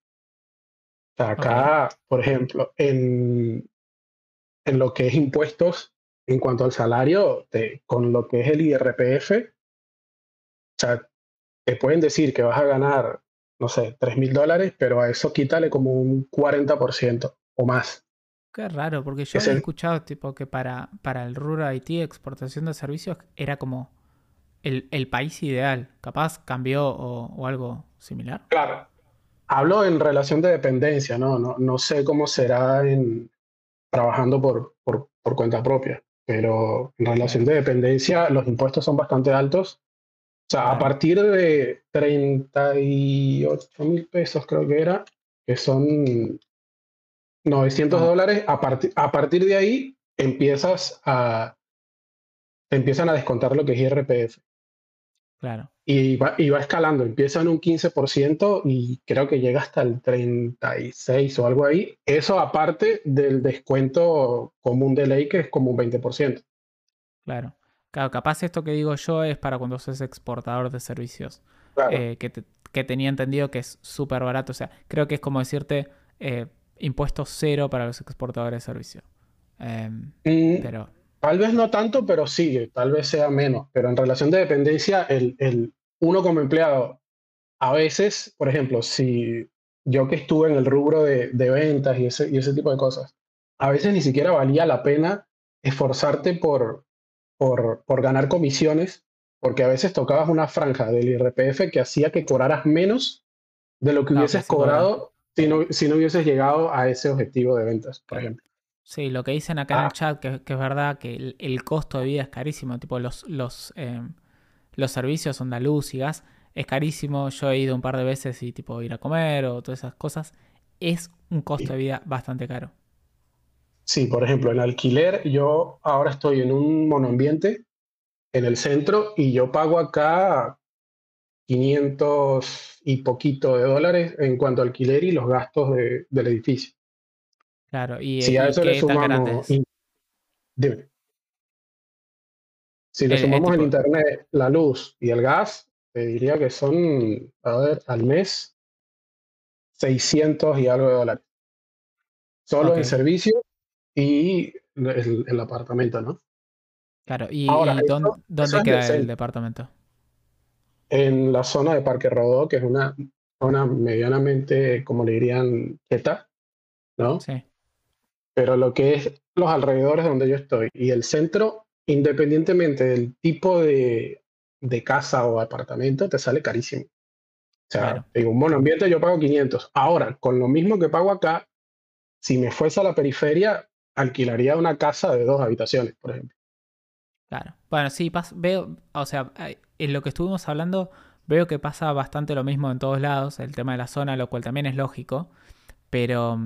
O sea, acá, por ejemplo, en, en lo que es impuestos, en cuanto al salario, te- con lo que es el IRPF, o sea, te pueden decir que vas a ganar, no sé, 3 mil dólares, pero a eso quítale como un 40% o más. qué raro, porque yo el- escuchado tipo que para, para el Rural IT, exportación de servicios, era como el, el país ideal. Capaz cambió o, o algo similar. Claro. Hablo en relación de dependencia, ¿no? No, no sé cómo será en trabajando por, por, por cuenta propia, pero en relación de dependencia los impuestos son bastante altos. O sea, a partir de 38 mil pesos creo que era, que son 900 Ah. dólares, a, parti- a partir de ahí empiezas a, te empiezan a descontar lo que es IRPF. Claro. Y va, y va escalando, empieza en un 15% y creo que llega hasta el 36 o algo ahí. Eso aparte del descuento común de ley que es como un 20%. Claro. Claro, capaz esto que digo yo es para cuando sos exportador de servicios. Claro. Eh, que, te- que tenía entendido que es súper barato. O sea, creo que es como decirte eh, impuesto cero para los exportadores de servicios. Em, Mm, pero, Tal vez no tanto, pero sí, tal vez sea menos. Pero en relación de dependencia, el, el uno como empleado, a veces, por ejemplo, si yo que estuve en el rubro de, de ventas y ese, y ese tipo de cosas, a veces ni siquiera valía la pena esforzarte por, por, por ganar comisiones, porque a veces tocabas una franja del IRPF que hacía que cobraras menos de lo que No, hubieses que cobrado si no, si no hubieses llegado a ese objetivo de ventas, por ejemplo. sí, lo que dicen acá en Ah. el chat, que, que es verdad que el, el costo de vida es carísimo. Tipo, los, los, em, los servicios, onda luz y gas, es carísimo. Yo he ido un par de veces y tipo ir a comer o todas esas cosas. Es un costo de vida bastante caro. Sí, por ejemplo, en alquiler, yo ahora estoy en un monoambiente en el centro y yo pago acá 500 y poquito de dólares en cuanto a alquiler y los gastos de- del edificio. Claro, y, Si a eso le sumamos, in- dime. Si le El- el sumamos el internet, la luz y el gas, te diría que son, a ver, al mes 600 y algo de dólares. Solo en servicio y el, el apartamento, ¿no? Claro, ¿y, Ahora, y dónde, eso dónde queda el departamento? en la zona de Parque Rodó, que es una, zona medianamente, como le dirían, quieta, ¿no? Sí. Pero lo que es los alrededores donde yo estoy y el centro, independientemente del tipo de, de casa o apartamento, te sale carísimo. O sea, Claro. en un monoambiente yo pago 500. Ahora, con lo mismo que pago acá, si me fuese a la periferia, alquilaría una casa de dos habitaciones, por ejemplo. Claro. Bueno, sí, veo, o sea, en lo que estuvimos hablando, veo que pasa bastante lo mismo en todos lados, el tema de la zona, lo cual también es lógico, pero,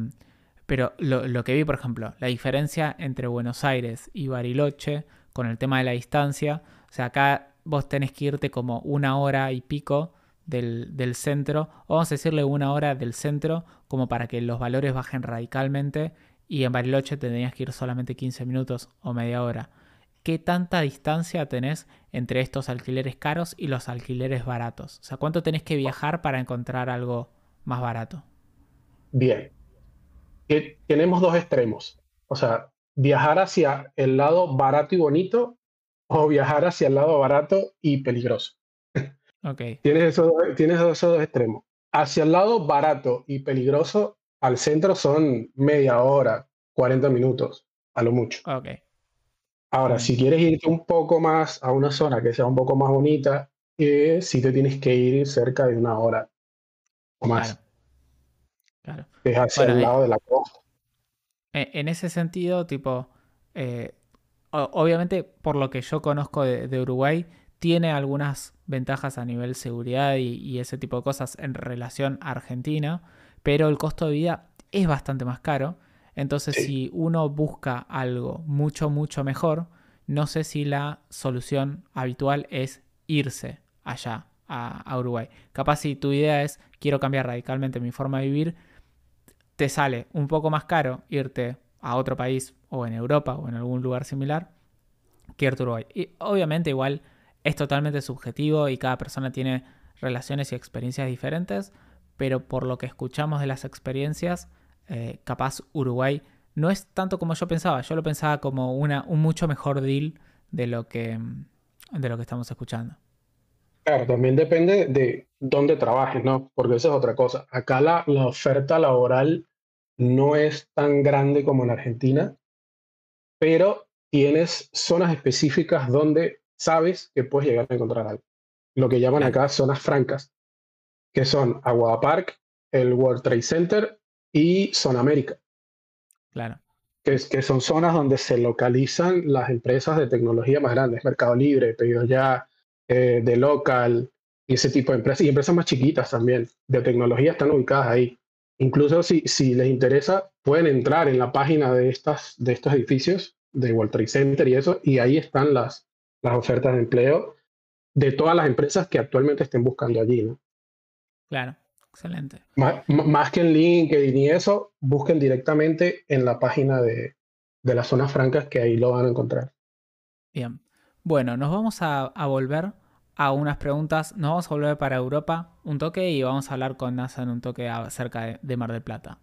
pero lo, lo que vi, por ejemplo, la diferencia entre Buenos Aires y Bariloche con el tema de la distancia, o sea, acá vos tenés que irte como una hora y pico del, del centro, o vamos a decirle una hora del centro, como para que los valores bajen radicalmente, y en Bariloche tendrías que ir solamente 15 minutos o media hora. ¿Qué tanta distancia tenés entre estos alquileres caros y los alquileres baratos? O sea, ¿cuánto tenés que viajar para encontrar algo más barato? Bien. Que tenemos dos extremos. O sea, viajar hacia el lado barato y bonito o viajar hacia el lado barato y peligroso. Ok, Tienes esos, dos- tienes esos dos extremos. Hacia el lado barato y peligroso, al centro son media hora, 40 minutos, a lo mucho. ok, Ahora, Mm. si quieres irte un poco más a una zona que sea un poco más bonita, eh, sí te tienes que ir cerca de una hora o más. claro. Es hacia Bueno, el eh, lado de la costa. En ese sentido, tipo, eh, obviamente por lo que yo conozco de, de Uruguay, tiene algunas ventajas a nivel seguridad y, y ese tipo de cosas en relación a Argentina, pero el costo de vida es bastante más caro. Entonces, Sí. si uno busca algo mucho, mucho mejor, no sé si la solución habitual es irse allá a, a Uruguay. Capaz si tu idea es quiero cambiar radicalmente mi forma de vivir, te sale un poco más caro irte a otro país o en Europa o en algún lugar similar que irte a Uruguay. Y obviamente igual es totalmente subjetivo y cada persona tiene relaciones y experiencias diferentes, pero por lo que escuchamos de las experiencias, eh, capaz Uruguay no es tanto como yo pensaba. Yo lo pensaba como una, un mucho mejor deal de lo que, de lo que estamos escuchando. Claro, también depende de dónde trabajes, ¿no? Porque esa es otra cosa. Acá la, la oferta laboral no es tan grande como en Argentina, pero tienes zonas específicas donde sabes que puedes llegar a encontrar algo. Lo que llaman acá zonas francas, que son Aguada Park, el World Trade Center y Zona América, Claro, que, que son zonas donde se localizan las empresas de tecnología más grandes, Mercado Libre, Pedidos Ya, eh, de Local y ese tipo de empresas, y empresas más chiquitas también de tecnología están ubicadas ahí. Incluso si, si les interesa, pueden entrar en la página de, estas, de estos edificios, de World Trade Center y eso, y ahí están las, las ofertas de empleo de todas las empresas que actualmente estén buscando allí. ¿no? Claro, excelente. Más, que en LinkedIn y eso, busquen directamente en la página de, de las zonas francas que ahí lo van a encontrar. Bien. Bueno, nos vamos a, a volver a unas preguntas. Nos vamos a volver para Europa un toque y vamos a hablar con NASA en un toque acerca de, de Mar del Plata.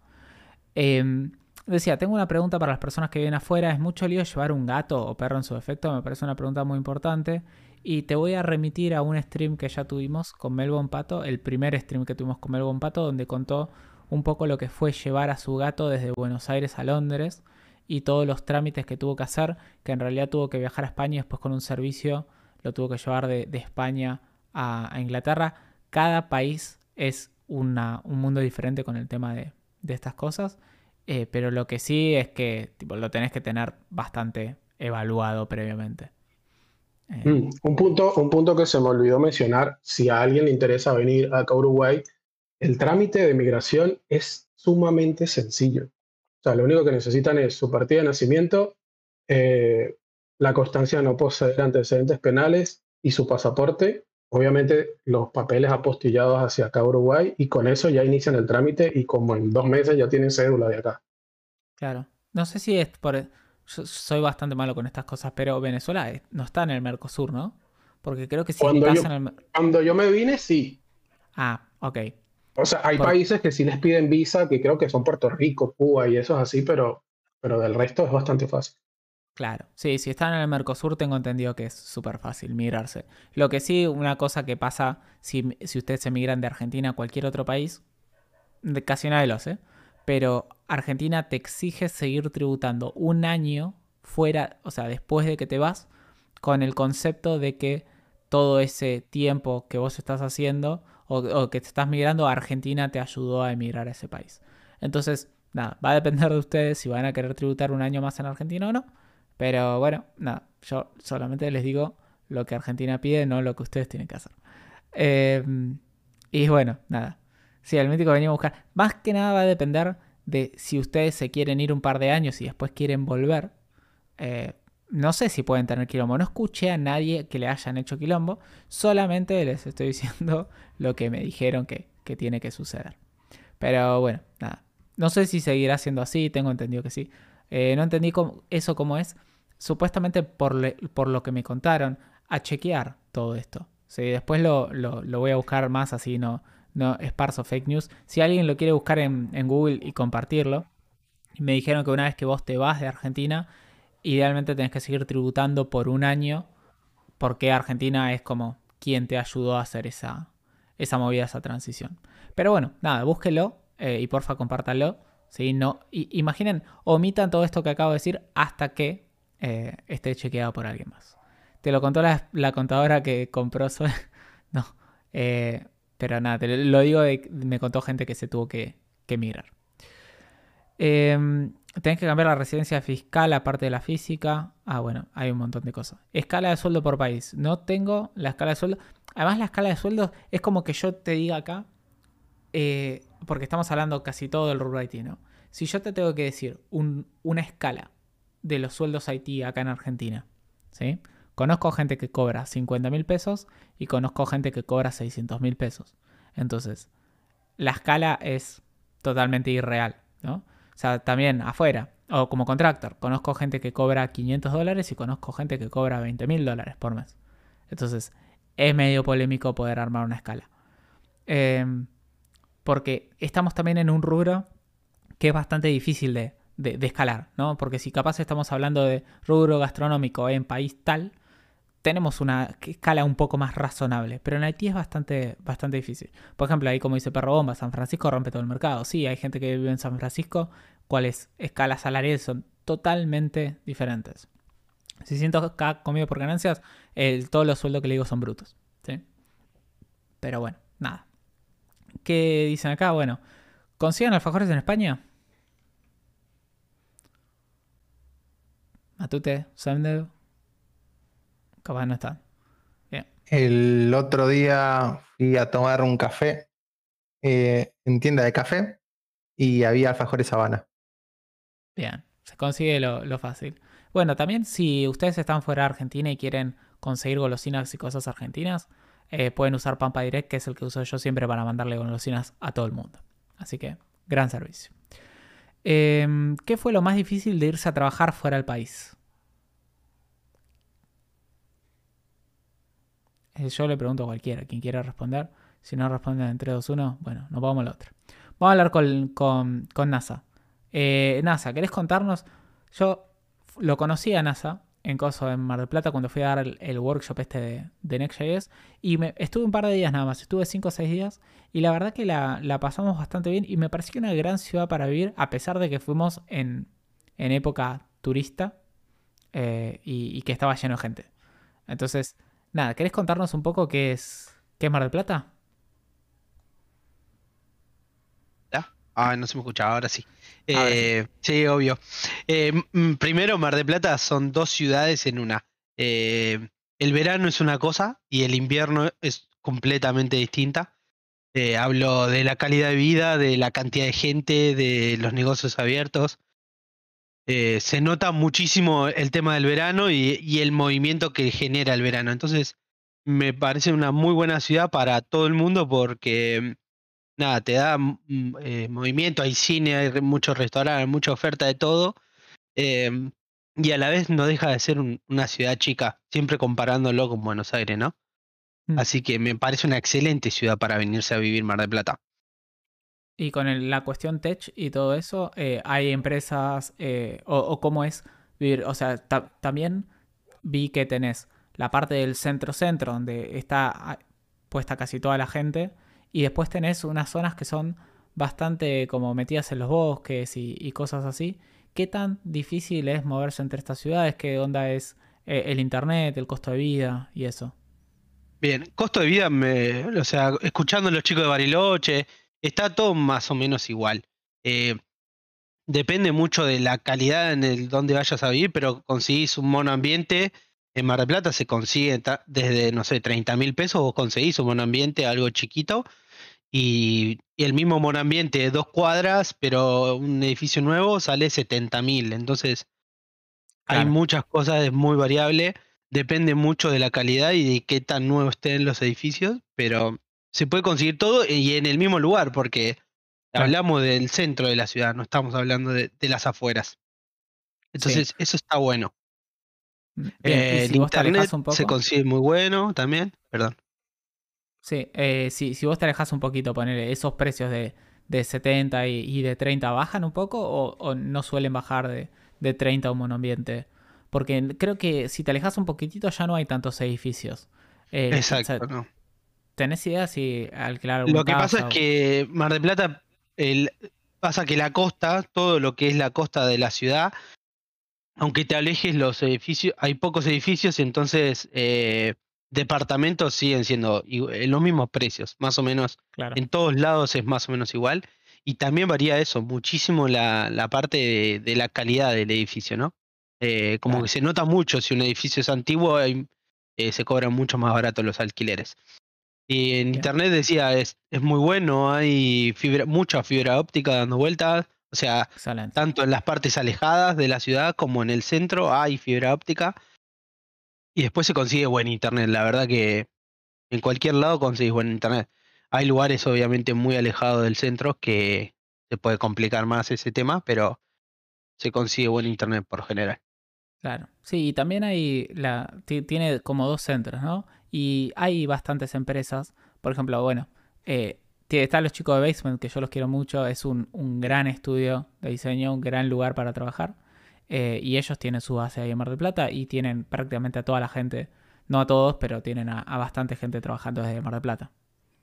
Em, decía, tengo una pregunta para las personas que viven afuera. ¿Es mucho lío llevar un gato o perro en su defecto? Me parece una pregunta muy importante. Y te voy a remitir a un stream que ya tuvimos con Melbon Pato, el primer stream que tuvimos con Melbon Pato, donde contó un poco lo que fue llevar a su gato desde Buenos Aires a Londres y todos los trámites que tuvo que hacer, que en realidad tuvo que viajar a España y después con un servicio lo tuvo que llevar de, España a, Inglaterra. Cada país es una- un mundo diferente con el tema de, de estas cosas, eh, pero lo que sí es que tipo, lo tenés que tener bastante evaluado previamente. Eh, Mm, Un punto, un punto que se me olvidó mencionar, si a alguien le interesa venir acá a Uruguay, el trámite de migración es sumamente sencillo. O sea, lo único que necesitan es su partida de nacimiento, eh, la constancia de no poseer antecedentes penales y su pasaporte. Obviamente los papeles apostillados hacia acá Uruguay y con eso ya inician el trámite y como en dos meses ya tienen cédula de acá. Claro. No sé si es por... Yo soy bastante malo con estas cosas, pero Venezuela eh, no está en el Mercosur, ¿no? Porque creo que si Cuando yo- en el... Cuando yo me vine, sí. Ah, ok. O sea, hay Por- países que sí les piden visa, que creo que son Puerto Rico, Cuba y eso es así, pero, pero del resto es bastante fácil. Claro, sí, si están en el Mercosur tengo entendido que es súper fácil migrarse. Lo que sí, una cosa que pasa si, si ustedes se migran de Argentina a cualquier otro país, de, casi nadie lo hace, pero Argentina te exige seguir tributando un año fuera, o sea, después de que te vas, con el concepto de que todo ese tiempo que vos estás haciendo o, que te estás migrando Argentina te ayudó a emigrar a ese país. Entonces, nada, va a depender de ustedes si van a querer tributar un año más en Argentina o no. Pero bueno, nada, yo solamente les digo lo que Argentina pide, no lo que ustedes tienen que hacer. Eh, y bueno, nada. Sí, el mítico venía a buscar. Más que nada va a depender de si ustedes se quieren ir un par de años y después quieren volver. Eh, no sé si pueden tener quilombo. No escuché a nadie que le hayan hecho quilombo. Solamente les estoy diciendo lo que me dijeron que, que tiene que suceder. Pero bueno, nada. No sé si seguirá siendo así. Tengo entendido que sí. Eh, no entendí eso cómo es supuestamente por, por lo que me contaron, a chequear todo esto. Sí, después lo, lo- lo voy a buscar más así, no, no esparzo fake news. Si alguien lo quiere buscar en, en Google y compartirlo, me dijeron que una vez que vos te vas de Argentina, idealmente tenés que seguir tributando por un año, porque Argentina es como quien te ayudó a hacer esa, esa movida, esa transición. Pero bueno, nada, búsquelo eh, y porfa compártalo. ¿sí? No, i- imaginen, omitan todo esto que acabo de decir hasta que eh, esté chequeado por alguien más. Te lo contó la, la contadora que compró Zoe. no, eh, pero nada, te lo- digo, de, me contó gente que se tuvo que, que migrar. Em, tenés que cambiar la residencia fiscal aparte de la física. Ah, bueno, hay un montón de cosas. Escala de sueldo por país. No tengo la escala de sueldo. Además, la escala de sueldo es como que yo te diga acá, eh, porque estamos hablando casi todo del rubro IT, ¿no? Si yo te tengo que decir un- una escala de los sueldos IT acá en Argentina, ¿sí? Conozco gente que cobra 50 mil pesos y conozco gente que cobra 600 mil pesos. Entonces, la escala es totalmente irreal, ¿no? O sea, también afuera, o como contractor, conozco gente que cobra 500 dólares y conozco gente que cobra 20 mil dólares por mes. Entonces, es medio polémico poder armar una escala. Em, porque estamos también en un rubro que es bastante difícil de, de- de escalar, ¿no? Porque si capaz estamos hablando de rubro gastronómico en país tal, tenemos una escala un poco más razonable, pero en Haití es bastante, bastante difícil. Por ejemplo, ahí como dice Perro Bomba, San Francisco rompe todo el mercado. Sí, hay gente que vive en San Francisco, cuáles escalas salariales son totalmente diferentes. 600k comido por ganancias, el- todos los sueldos que le digo son brutos. ¿sí? Pero bueno, nada. ¿Qué dicen acá? Bueno, ¿consiguen alfajores en España? Matute, Sandel. Capaz no están. El otro día fui a tomar un café eh, en tienda de café y había alfajores Habana. Bien, se consigue lo, lo fácil. Bueno, también si ustedes están fuera de Argentina y quieren conseguir golosinas y cosas argentinas, eh, pueden usar Pampa Direct, que es el que uso yo siempre para mandarle golosinas a todo el mundo. Así que, gran servicio. Em, ¿Qué fue lo más difícil de irse a trabajar fuera del país? Yo le pregunto a cualquiera, quien quiera responder. Si no responden en 3, 2, 1, bueno, nos vamos al otro. Vamos a hablar con, con- con NASA. Eh, NASA, ¿querés contarnos? Yo lo conocí a NASA en Coso, en Mar del Plata, cuando fui a dar el, workshop este de, de Next.js. Y estuve un par de días nada más, estuve 5 o 6 días. Y la verdad que la, la pasamos bastante bien. Y me pareció una gran ciudad para vivir, a pesar de que fuimos en, en época turista eh, y, y que estaba lleno de gente. Entonces, nada, ¿querés contarnos un poco qué es, qué es Mar del Plata? Ah, no se me escucha, ahora sí. Eh, sí, obvio. Eh, primero, Mar de Plata son dos ciudades en una. Eh, el verano es una cosa y el invierno es completamente distinta. Hablo de la calidad de vida, de la cantidad de gente, de los negocios abiertos. Eh, se nota muchísimo el tema del verano y, y el movimiento que genera el verano. Entonces, me parece una muy buena ciudad para todo el mundo porque nada, te da eh, movimiento, hay cine, hay muchos restaurantes, mucha oferta de todo. em, y a la vez no deja de ser un- una ciudad chica, siempre comparándolo con Buenos Aires, ¿no? Mm. Así que me parece una excelente ciudad para venirse a vivir Mar del Plata. Y con la cuestión tech y todo eso, eh, ¿hay empresas eh, o, cómo es vivir. O sea, ta- también vi que tenés la parte del centro-centro, donde está ah, puesta casi toda la gente, y después tenés unas zonas que son bastante como metidas en los bosques y, y cosas así. ¿Qué tan difícil es moverse entre estas ciudades? ¿Qué onda es eh, el internet, el costo de vida y eso? Bien, costo de vida, me, o sea, escuchando a los chicos de Bariloche, está todo más o menos igual. Eh, depende mucho de la calidad en el donde vayas a vivir, pero conseguís un monoambiente. En Mar del Plata se consigue desde, no sé, 30 mil pesos, vos conseguís un monoambiente, algo chiquito, y, y el mismo monoambiente de dos cuadras, pero un edificio nuevo sale 70 mil. Entonces, hay muchas cosas, es muy variable, depende mucho de la calidad y de qué tan nuevos estén los edificios, pero se puede conseguir todo y en el mismo lugar, porque Claro. hablamos del centro de la ciudad, no estamos hablando de, de las afueras. Entonces, eso está bueno. Bien, Eh, el internet alejas un poco. se consigue muy bueno también, perdón. Sí, eh, si, si vos te alejas un poquito, poner esos precios de, de 70 y, y de 30, ¿bajan un poco o, o no suelen bajar de, de 30 a un monoambiente? Porque creo que si te alejas un poquitito ya no hay tantos edificios. Eh, o sea, Exacto, no. ¿Tenés idea si alquilar Lo que pasa es que Mar del Plata, el, pasa que la costa, todo lo que es la costa de la ciudad, aunque te alejes los edificios, hay pocos edificios y entonces eh, departamentos siguen siendo en los mismos precios, más o menos Claro, en todos lados es más o menos igual. Y también varía eso, muchísimo la, la parte de, de la calidad del edificio, ¿no? Eh, como Claro. que se nota mucho, si un edificio es antiguo, eh, se cobran mucho más barato los alquileres. Y en Bien. internet decía, es, es muy bueno, hay fibra, mucha fibra óptica dando vueltas, o sea, excelente. tanto en las partes alejadas de la ciudad como en el centro hay fibra óptica. Y después se consigue buen internet. La verdad que en cualquier lado conseguís buen internet. Hay lugares obviamente muy alejados del centro que se puede complicar más ese tema, pero se consigue buen internet por general. Claro. Sí, y también hay la ti- tiene como dos centros, ¿no? Y hay bastantes empresas, por ejemplo, bueno, eh, están los chicos de Basement, que yo los quiero mucho, es un, un gran estudio de diseño, un gran lugar para trabajar. eh, y ellos tienen su base ahí en Mar del Plata y tienen prácticamente a toda la gente, no a todos, pero tienen a, bastante gente trabajando desde Mar del Plata.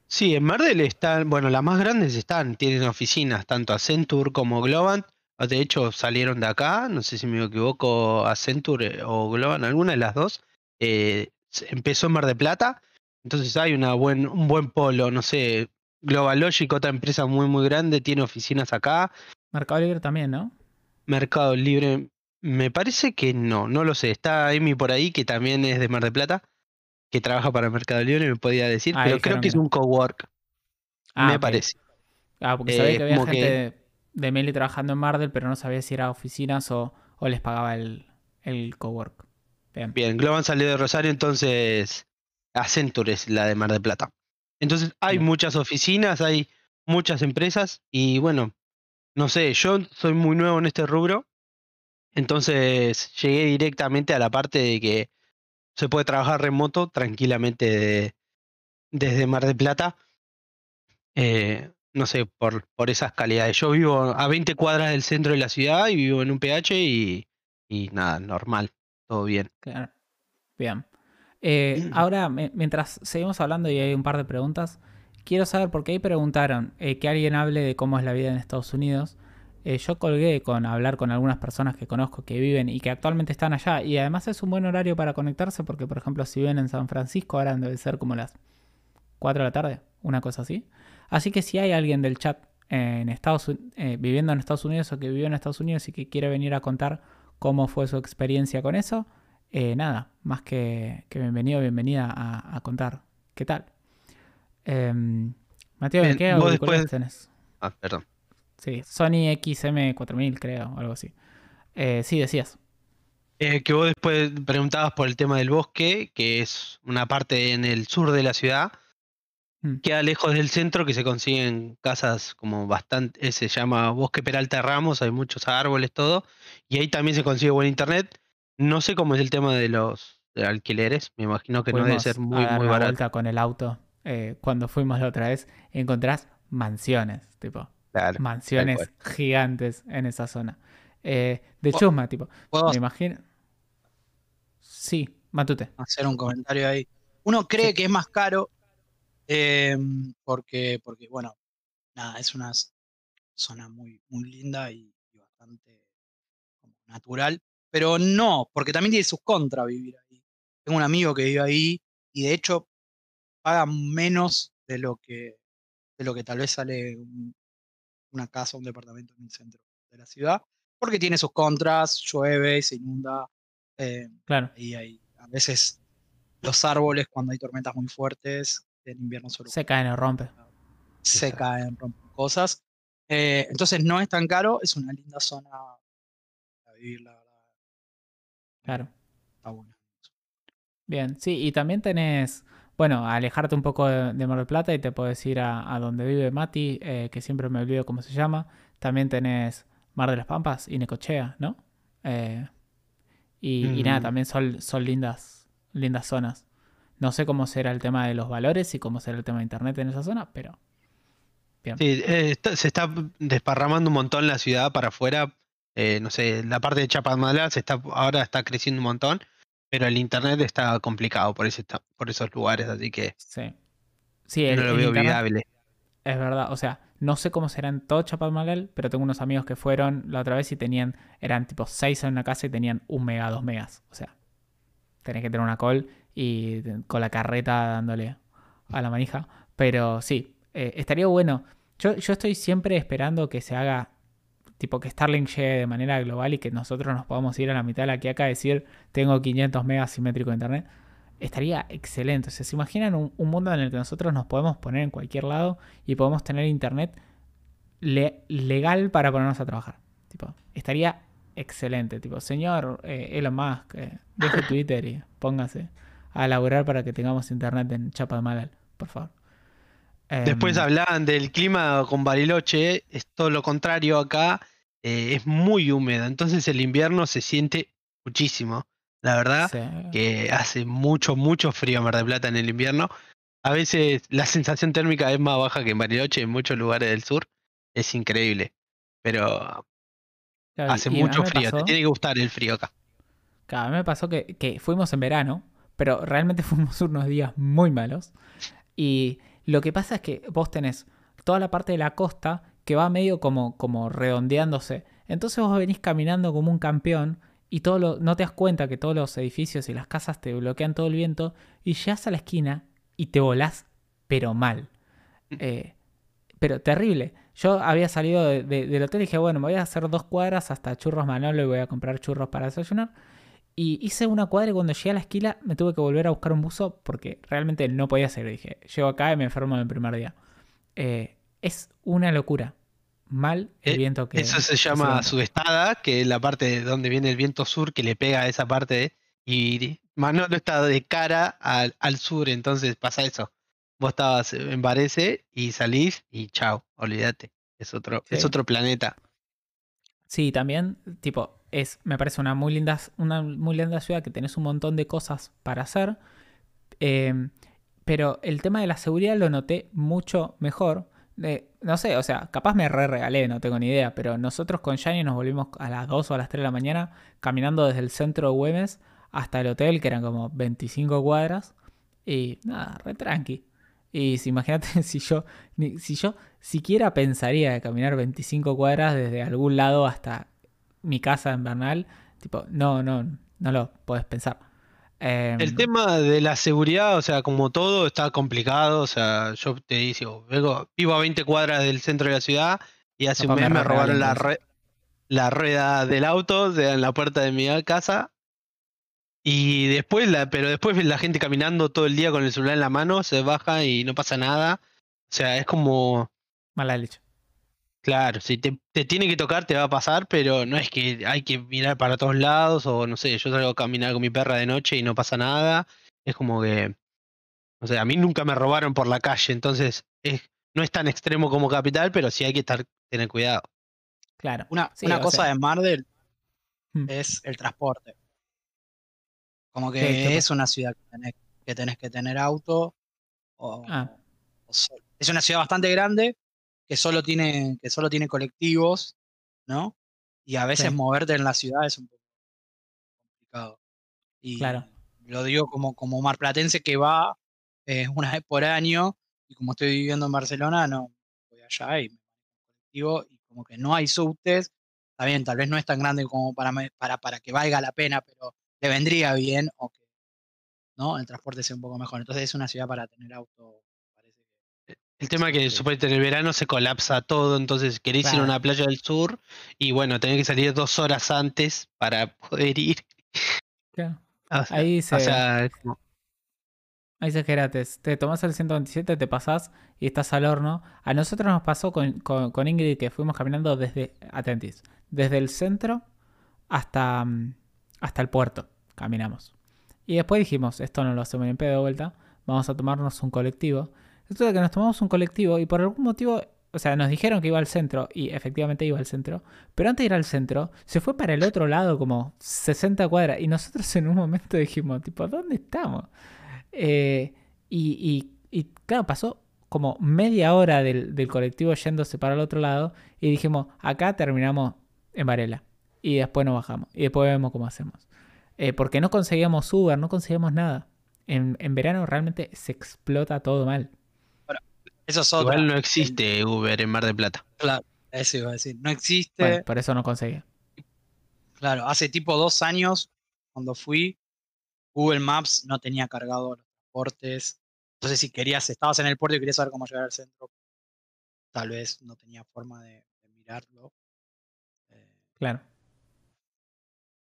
Sí, en Mardel están, bueno, las más grandes están, tienen oficinas, tanto Accenture como Globant. De hecho, salieron de acá, no sé si me equivoco, Accenture o Globant, alguna de las dos. eh, empezó en Mar de Plata, entonces hay una buen, un buen polo, no sé, Global Logic, otra empresa muy, muy grande, tiene oficinas acá. Mercado Libre también, ¿no? Mercado Libre, me parece que no, no lo sé. Está Amy por ahí, que también es de Mar de Plata, que trabaja para Mercado Libre, me podía decir, Ah, pero creo que que es un cowork, Ah, me parece. Ah, porque sabía Eh, que había gente que- de Meli trabajando en Mardel, pero no sabía si era oficinas o, o les pagaba el, el cowork. Bien. Bien, Globan salió de Rosario, entonces Accenture es la de Mar del Plata. Entonces hay Bien. muchas oficinas, hay muchas empresas y bueno, no sé, yo soy muy nuevo en este rubro, entonces llegué directamente a la parte de que se puede trabajar remoto tranquilamente de- desde Mar del Plata. Eh, no sé, por, por esas calidades. Yo vivo a 20 cuadras del centro de la ciudad y vivo en un PH y, y nada, normal, todo bien. Claro. Bien. Eh, ahora, mientras seguimos hablando y hay un par de preguntas, quiero saber, porque ahí preguntaron eh, que alguien hable de cómo es la vida en Estados Unidos. Eh, yo colgué con hablar con algunas personas que conozco que viven y que actualmente están allá. Y además es un buen horario para conectarse porque, por ejemplo, si viven en San Francisco, ahora debe ser como las 4 de la tarde, una cosa así. Así que si hay alguien del chat en Estados, eh, viviendo en Estados Unidos o que vivió en Estados Unidos y que quiere venir a contar cómo fue su experiencia con eso, eh, nada, más que, que bienvenido, bienvenida a, a contar. ¿Qué tal? Em, Mateo, Bien, ¿qué auriculares después- tenés? Ah, perdón. Sí, Sony XM4000 creo, o algo así. Eh, sí, decías. Eh, que vos después preguntabas por el tema del bosque, que es una parte en el sur de la ciudad, Mm. queda lejos del centro, que se consiguen casas como bastante, eh, se llama Bosque Peralta Ramos, hay muchos árboles, todo, y ahí también se consigue buen internet. No sé cómo es el tema de los de alquileres, me imagino que no debe ser a muy, dar muy la barato. vuelta con el auto. eh, cuando fuimos la otra vez, encontrás mansiones, tipo, Claro, mansiones gigantes en esa zona. Eh, de ¿Puedo- chusma, tipo. ¿Puedo Me imagino. Sí, Matute. hacer un comentario ahí? Uno cree Sí. que es más caro eh, porque, porque, bueno, nada, es una zona muy, muy linda y, y bastante como natural, pero no, porque también tiene sus contras vivir ahí. Tengo un amigo que vive ahí y de hecho paga menos de lo que, de lo que tal vez sale un- una casa o un departamento en el centro de la ciudad, porque tiene sus contras, llueve, se inunda, eh, Claro. ahí hay a veces los árboles cuando hay tormentas muy fuertes, en invierno solo Se caen o rompe. se caen, rompen cosas. Eh, entonces no es tan caro, es una linda zona para vivir, la verdad. Claro. Está buena. Bien, sí, y también tenés, bueno, alejarte un poco de, de Mar del Plata y te puedes ir a, a donde vive Mati, eh, que siempre me olvido cómo se llama. También tenés Mar de las Pampas y Necochea, ¿no? Eh, y, y nada, Mm. también son, son lindas, lindas zonas. No sé cómo será el tema de los valores y cómo será el tema de internet en esa zona, pero bien. Sí, eh, está- se está desparramando un montón la ciudad para afuera. eh, no sé, la parte de Chapadmalal se está, ahora está creciendo un montón, pero el internet está complicado por, ese, por esos lugares, así que Sí. Sí, el, no lo el veo internet- viable. Es verdad, o sea, no sé cómo será en todo Chapadmalal, pero tengo unos amigos que fueron la otra vez y tenían, eran tipo 6 en una casa y tenían un mega, 2 megas. O sea, tenés que tener una call y con la carreta dándole a la manija. Pero sí, eh, estaría bueno. Yo, yo estoy siempre esperando que se haga, tipo que Starlink llegue de manera global y que nosotros nos podamos ir a la mitad de la que acá decir, tengo 500 megas simétrico de internet. Estaría excelente. O sea, ¿se imaginan un, un mundo en el que nosotros nos podemos poner en cualquier lado y podemos tener internet le- legal para ponernos a trabajar? Tipo, estaría excelente. Tipo, señor eh, Elon Musk, eh, deje Twitter y póngase a laburar para que tengamos internet en Chapadmalal, por favor. Después Em, hablaban del clima con Bariloche, es todo lo contrario acá, eh, es muy húmedo, entonces el invierno se siente muchísimo, la verdad, sí. que hace mucho, mucho frío en Mar del Plata en el invierno. A veces la sensación térmica es más baja que en Bariloche en muchos lugares del sur, es increíble, pero Claro, hace mucho frío, te tiene que gustar el frío acá. Claro, a mí me pasó que, que fuimos en verano, pero realmente fuimos unos días muy malos. Y lo que pasa es que vos tenés toda la parte de la costa que va medio como, como redondeándose. Entonces vos venís caminando como un campeón y todo lo, no te das cuenta que todos los edificios y las casas te bloquean todo el viento y llegas a la esquina y te volás, pero mal. Eh, pero terrible. Yo había salido de- de- del hotel y dije, bueno, me voy a hacer dos cuadras hasta Churros Manolo y voy a comprar churros para desayunar. Y hice una cuadra y cuando llegué a la esquina me tuve que volver a buscar un buzo porque realmente no podía seguir. Dije, llego acá y me enfermo en el primer día. Eh, es una locura. Mal el Eh, viento que... Eso se llama sudestada, que es la parte de donde viene el viento sur que le pega a esa parte. Y Manolo está de cara al, al sur, entonces pasa eso. Vos estabas en Varese y salís y chao, olvídate. Es otro, es otro planeta. Sí, también, tipo, es, me parece una muy linda, una muy linda ciudad que tenés un montón de cosas para hacer. eh, pero el tema de la seguridad lo noté mucho mejor. No sé, o sea, capaz me re regalé, no tengo ni idea, pero nosotros con Yani nos volvimos a las 2 o a las 3 de la mañana caminando desde el centro de Güemes hasta el hotel, que eran como 25 cuadras. Y nada, re tranqui. Y si imagínate si yo, si yo siquiera pensaría de caminar 25 cuadras desde algún lado hasta mi casa en Bernal, tipo, no, no, no lo puedes pensar. Em, El tema de la seguridad, o sea, como todo, está complicado. O sea, yo te digo, vengo, vivo a 20 cuadras del centro de la ciudad y hace un mes me robaron la, re- la rueda del auto de- en la puerta de mi casa. Y después, la, pero después la gente caminando todo el día con el celular en la mano, se baja y no pasa nada. O sea, es como, Mala leche. Claro, si te, te tiene que tocar, te va a pasar, pero no es que hay que mirar para todos lados o no sé, yo salgo a caminar con mi perra de noche y no pasa nada. Es como que, o sea, a mí nunca me robaron por la calle, entonces es, no es tan extremo como capital, pero sí hay que estar, tener cuidado. Claro. Una, Sí, una o cosa sea, de Mardel Mm. es el transporte. Como que ¿Qué- qué es una ciudad que tenés, que tenés que tener auto. O, Ah. o sol- Es una ciudad bastante grande que solo tiene, que solo tiene colectivos, ¿no? Y a veces Sí. moverte en la ciudad es un poco complicado. Y Claro. lo digo como, como marplatense que va eh, una vez por año y como estoy viviendo en Barcelona, no voy allá y me colectivo y como que no hay subtes. Está bien, tal vez no es tan grande como para, para, para que valga la pena, pero le vendría bien o que ¿no? el transporte sea un poco mejor. Entonces es una ciudad para tener auto. El tema es que suponete en el verano se colapsa todo, entonces querés ir a una playa del sur y bueno, tenés que salir dos horas antes para poder ir. Claro. O sea, Ahí o se, sea, como- ahí se Gerates. Te tomás el 127, te pasás y estás al horno. A nosotros nos pasó con, con- con Ingrid que fuimos caminando desde, atentis, desde el centro hasta, mm, hasta el puerto. Caminamos. Y después dijimos, esto no lo hacemos en pedo de vuelta, vamos a tomarnos un colectivo. Que nos tomamos un colectivo y por algún motivo, o sea, nos dijeron que iba al centro y efectivamente iba al centro, pero antes de ir al centro, se fue para el otro lado como 60 cuadras y nosotros en un momento dijimos, tipo, ¿dónde estamos? Eh, y, claro, pasó como media hora del, colectivo yéndose para el otro lado y dijimos, acá terminamos en Varela y después nos bajamos y después vemos cómo hacemos. Eh, porque no conseguíamos Uber, no conseguíamos nada. En verano realmente se explota todo mal. Eso es otra. igual no existe Uber en Mar del Plata. Claro, eso iba a decir. No existe. Bueno, por eso no conseguía. Claro, hace tipo dos años, cuando fui, Google Maps no tenía cargado los transportes. Entonces, si querías, estabas en el puerto y querías saber cómo llegar al centro, tal vez no tenía forma de, de mirarlo. Eh, Claro.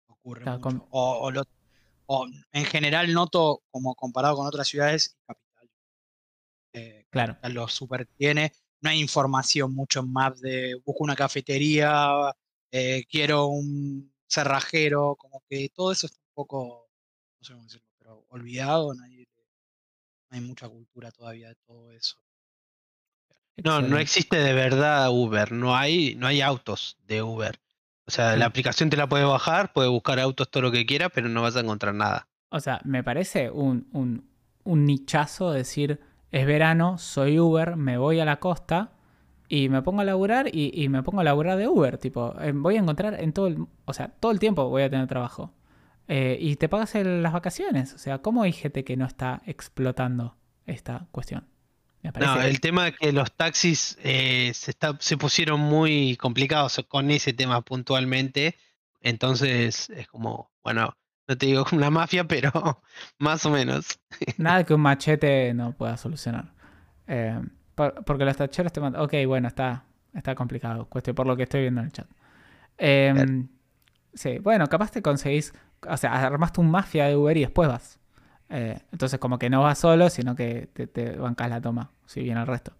ocurre mucho. con- O, o lo- o en general noto, como comparado con otras ciudades, capital. Eh, Claro. Capital lo super tiene. No hay información mucho en Maps de busco una cafetería, eh, quiero un cerrajero, como que todo eso está un poco, no sé cómo decirlo, pero olvidado, nadie, no hay mucha cultura todavía de todo eso. No, no existe de verdad Uber, no hay, no hay autos de Uber. O sea, la aplicación te la puedes bajar, puedes buscar autos todo lo que quieras, pero no vas a encontrar nada. O sea, me parece un, un, un nichazo decir, es verano, soy Uber, me voy a la costa y me pongo a laburar y, y me pongo a laburar de Uber. Tipo, eh, voy a encontrar en todo el, o sea, todo el tiempo voy a tener trabajo. Eh, y te pagas el- las vacaciones. O sea, ¿cómo hay gente que no está explotando esta cuestión? Me No, que- el tema es que los taxis eh, se, está, se pusieron muy complicados con ese tema puntualmente. Entonces es como, bueno, no te digo una mafia, pero más o menos. Nada que un machete no pueda solucionar. Eh, por- porque los tacheros te mandan. Ok, bueno, está, está complicado. Cuestión por lo que estoy viendo en el chat. Eh, sí, bueno, capaz te conseguís. O sea, armaste un mafia de Uber y después vas. Eh, entonces, como que no vas solo, sino que te, te bancas la toma, si bien el resto.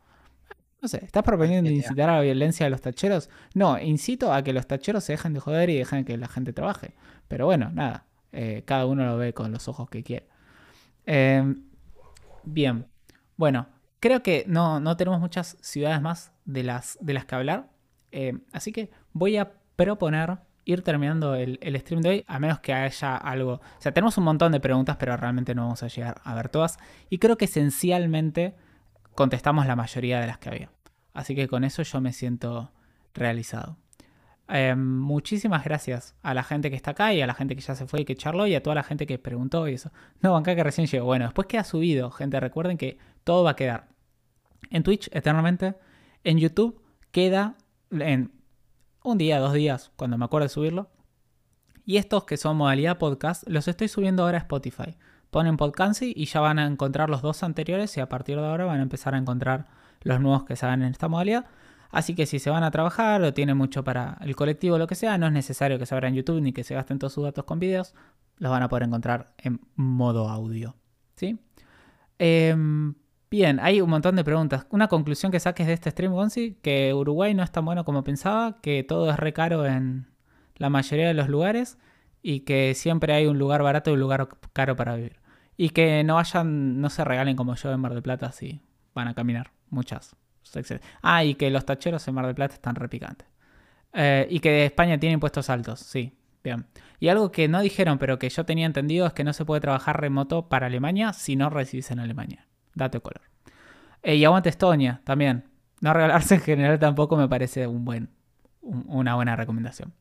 No sé, ¿estás proponiendo incitar a la violencia de los tacheros? No, incito a que los tacheros se dejen de joder y dejen que la gente trabaje. Pero bueno, nada. Eh, cada uno lo ve con los ojos que quiere. Eh, bien. Bueno, creo que no, no tenemos muchas ciudades más de las, de las que hablar. Eh, así que voy a proponer ir terminando el, el stream de hoy, a menos que haya algo. O sea, tenemos un montón de preguntas, pero realmente no vamos a llegar a ver todas. Y creo que esencialmente contestamos la mayoría de las que había. Así que con eso yo me siento realizado. Eh, muchísimas gracias a la gente que está acá y a la gente que ya se fue y que charló y a toda la gente que preguntó y eso. No, acá que recién llegó. Bueno, después queda subido, gente. Recuerden que todo va a quedar en Twitch eternamente. En YouTube queda en un día, dos días, cuando me acuerdo de subirlo. Y estos que son modalidad podcast, los estoy subiendo ahora a Spotify. Ponen Podcansy y ya van a encontrar los dos anteriores y a partir de ahora van a empezar a encontrar los nuevos que se en esta modalidad. Así que si se van a trabajar o tienen mucho para el colectivo o lo que sea, no es necesario que se abran YouTube ni que se gasten todos sus datos con videos. Los van a poder encontrar en modo audio. ¿Sí? Em, bien, hay un montón de preguntas. Una conclusión que saques de este stream, Gonzi, que Uruguay no es tan bueno como pensaba, que todo es re caro en la mayoría de los lugares y que siempre hay un lugar barato y un lugar caro para vivir. Y que no vayan, no se regalen como yo en Mar del Plata si van a caminar. Muchas. Ah, y que los tacheros en Mar del Plata están repicantes. Eh, y que España tiene impuestos altos, sí. Bien. Y algo que no dijeron, pero que yo tenía entendido, es que no se puede trabajar remoto para Alemania si no residís en Alemania. Dato de color. Eh, y aguante Estonia también. No regalarse en general tampoco me parece un buen, un- una buena recomendación.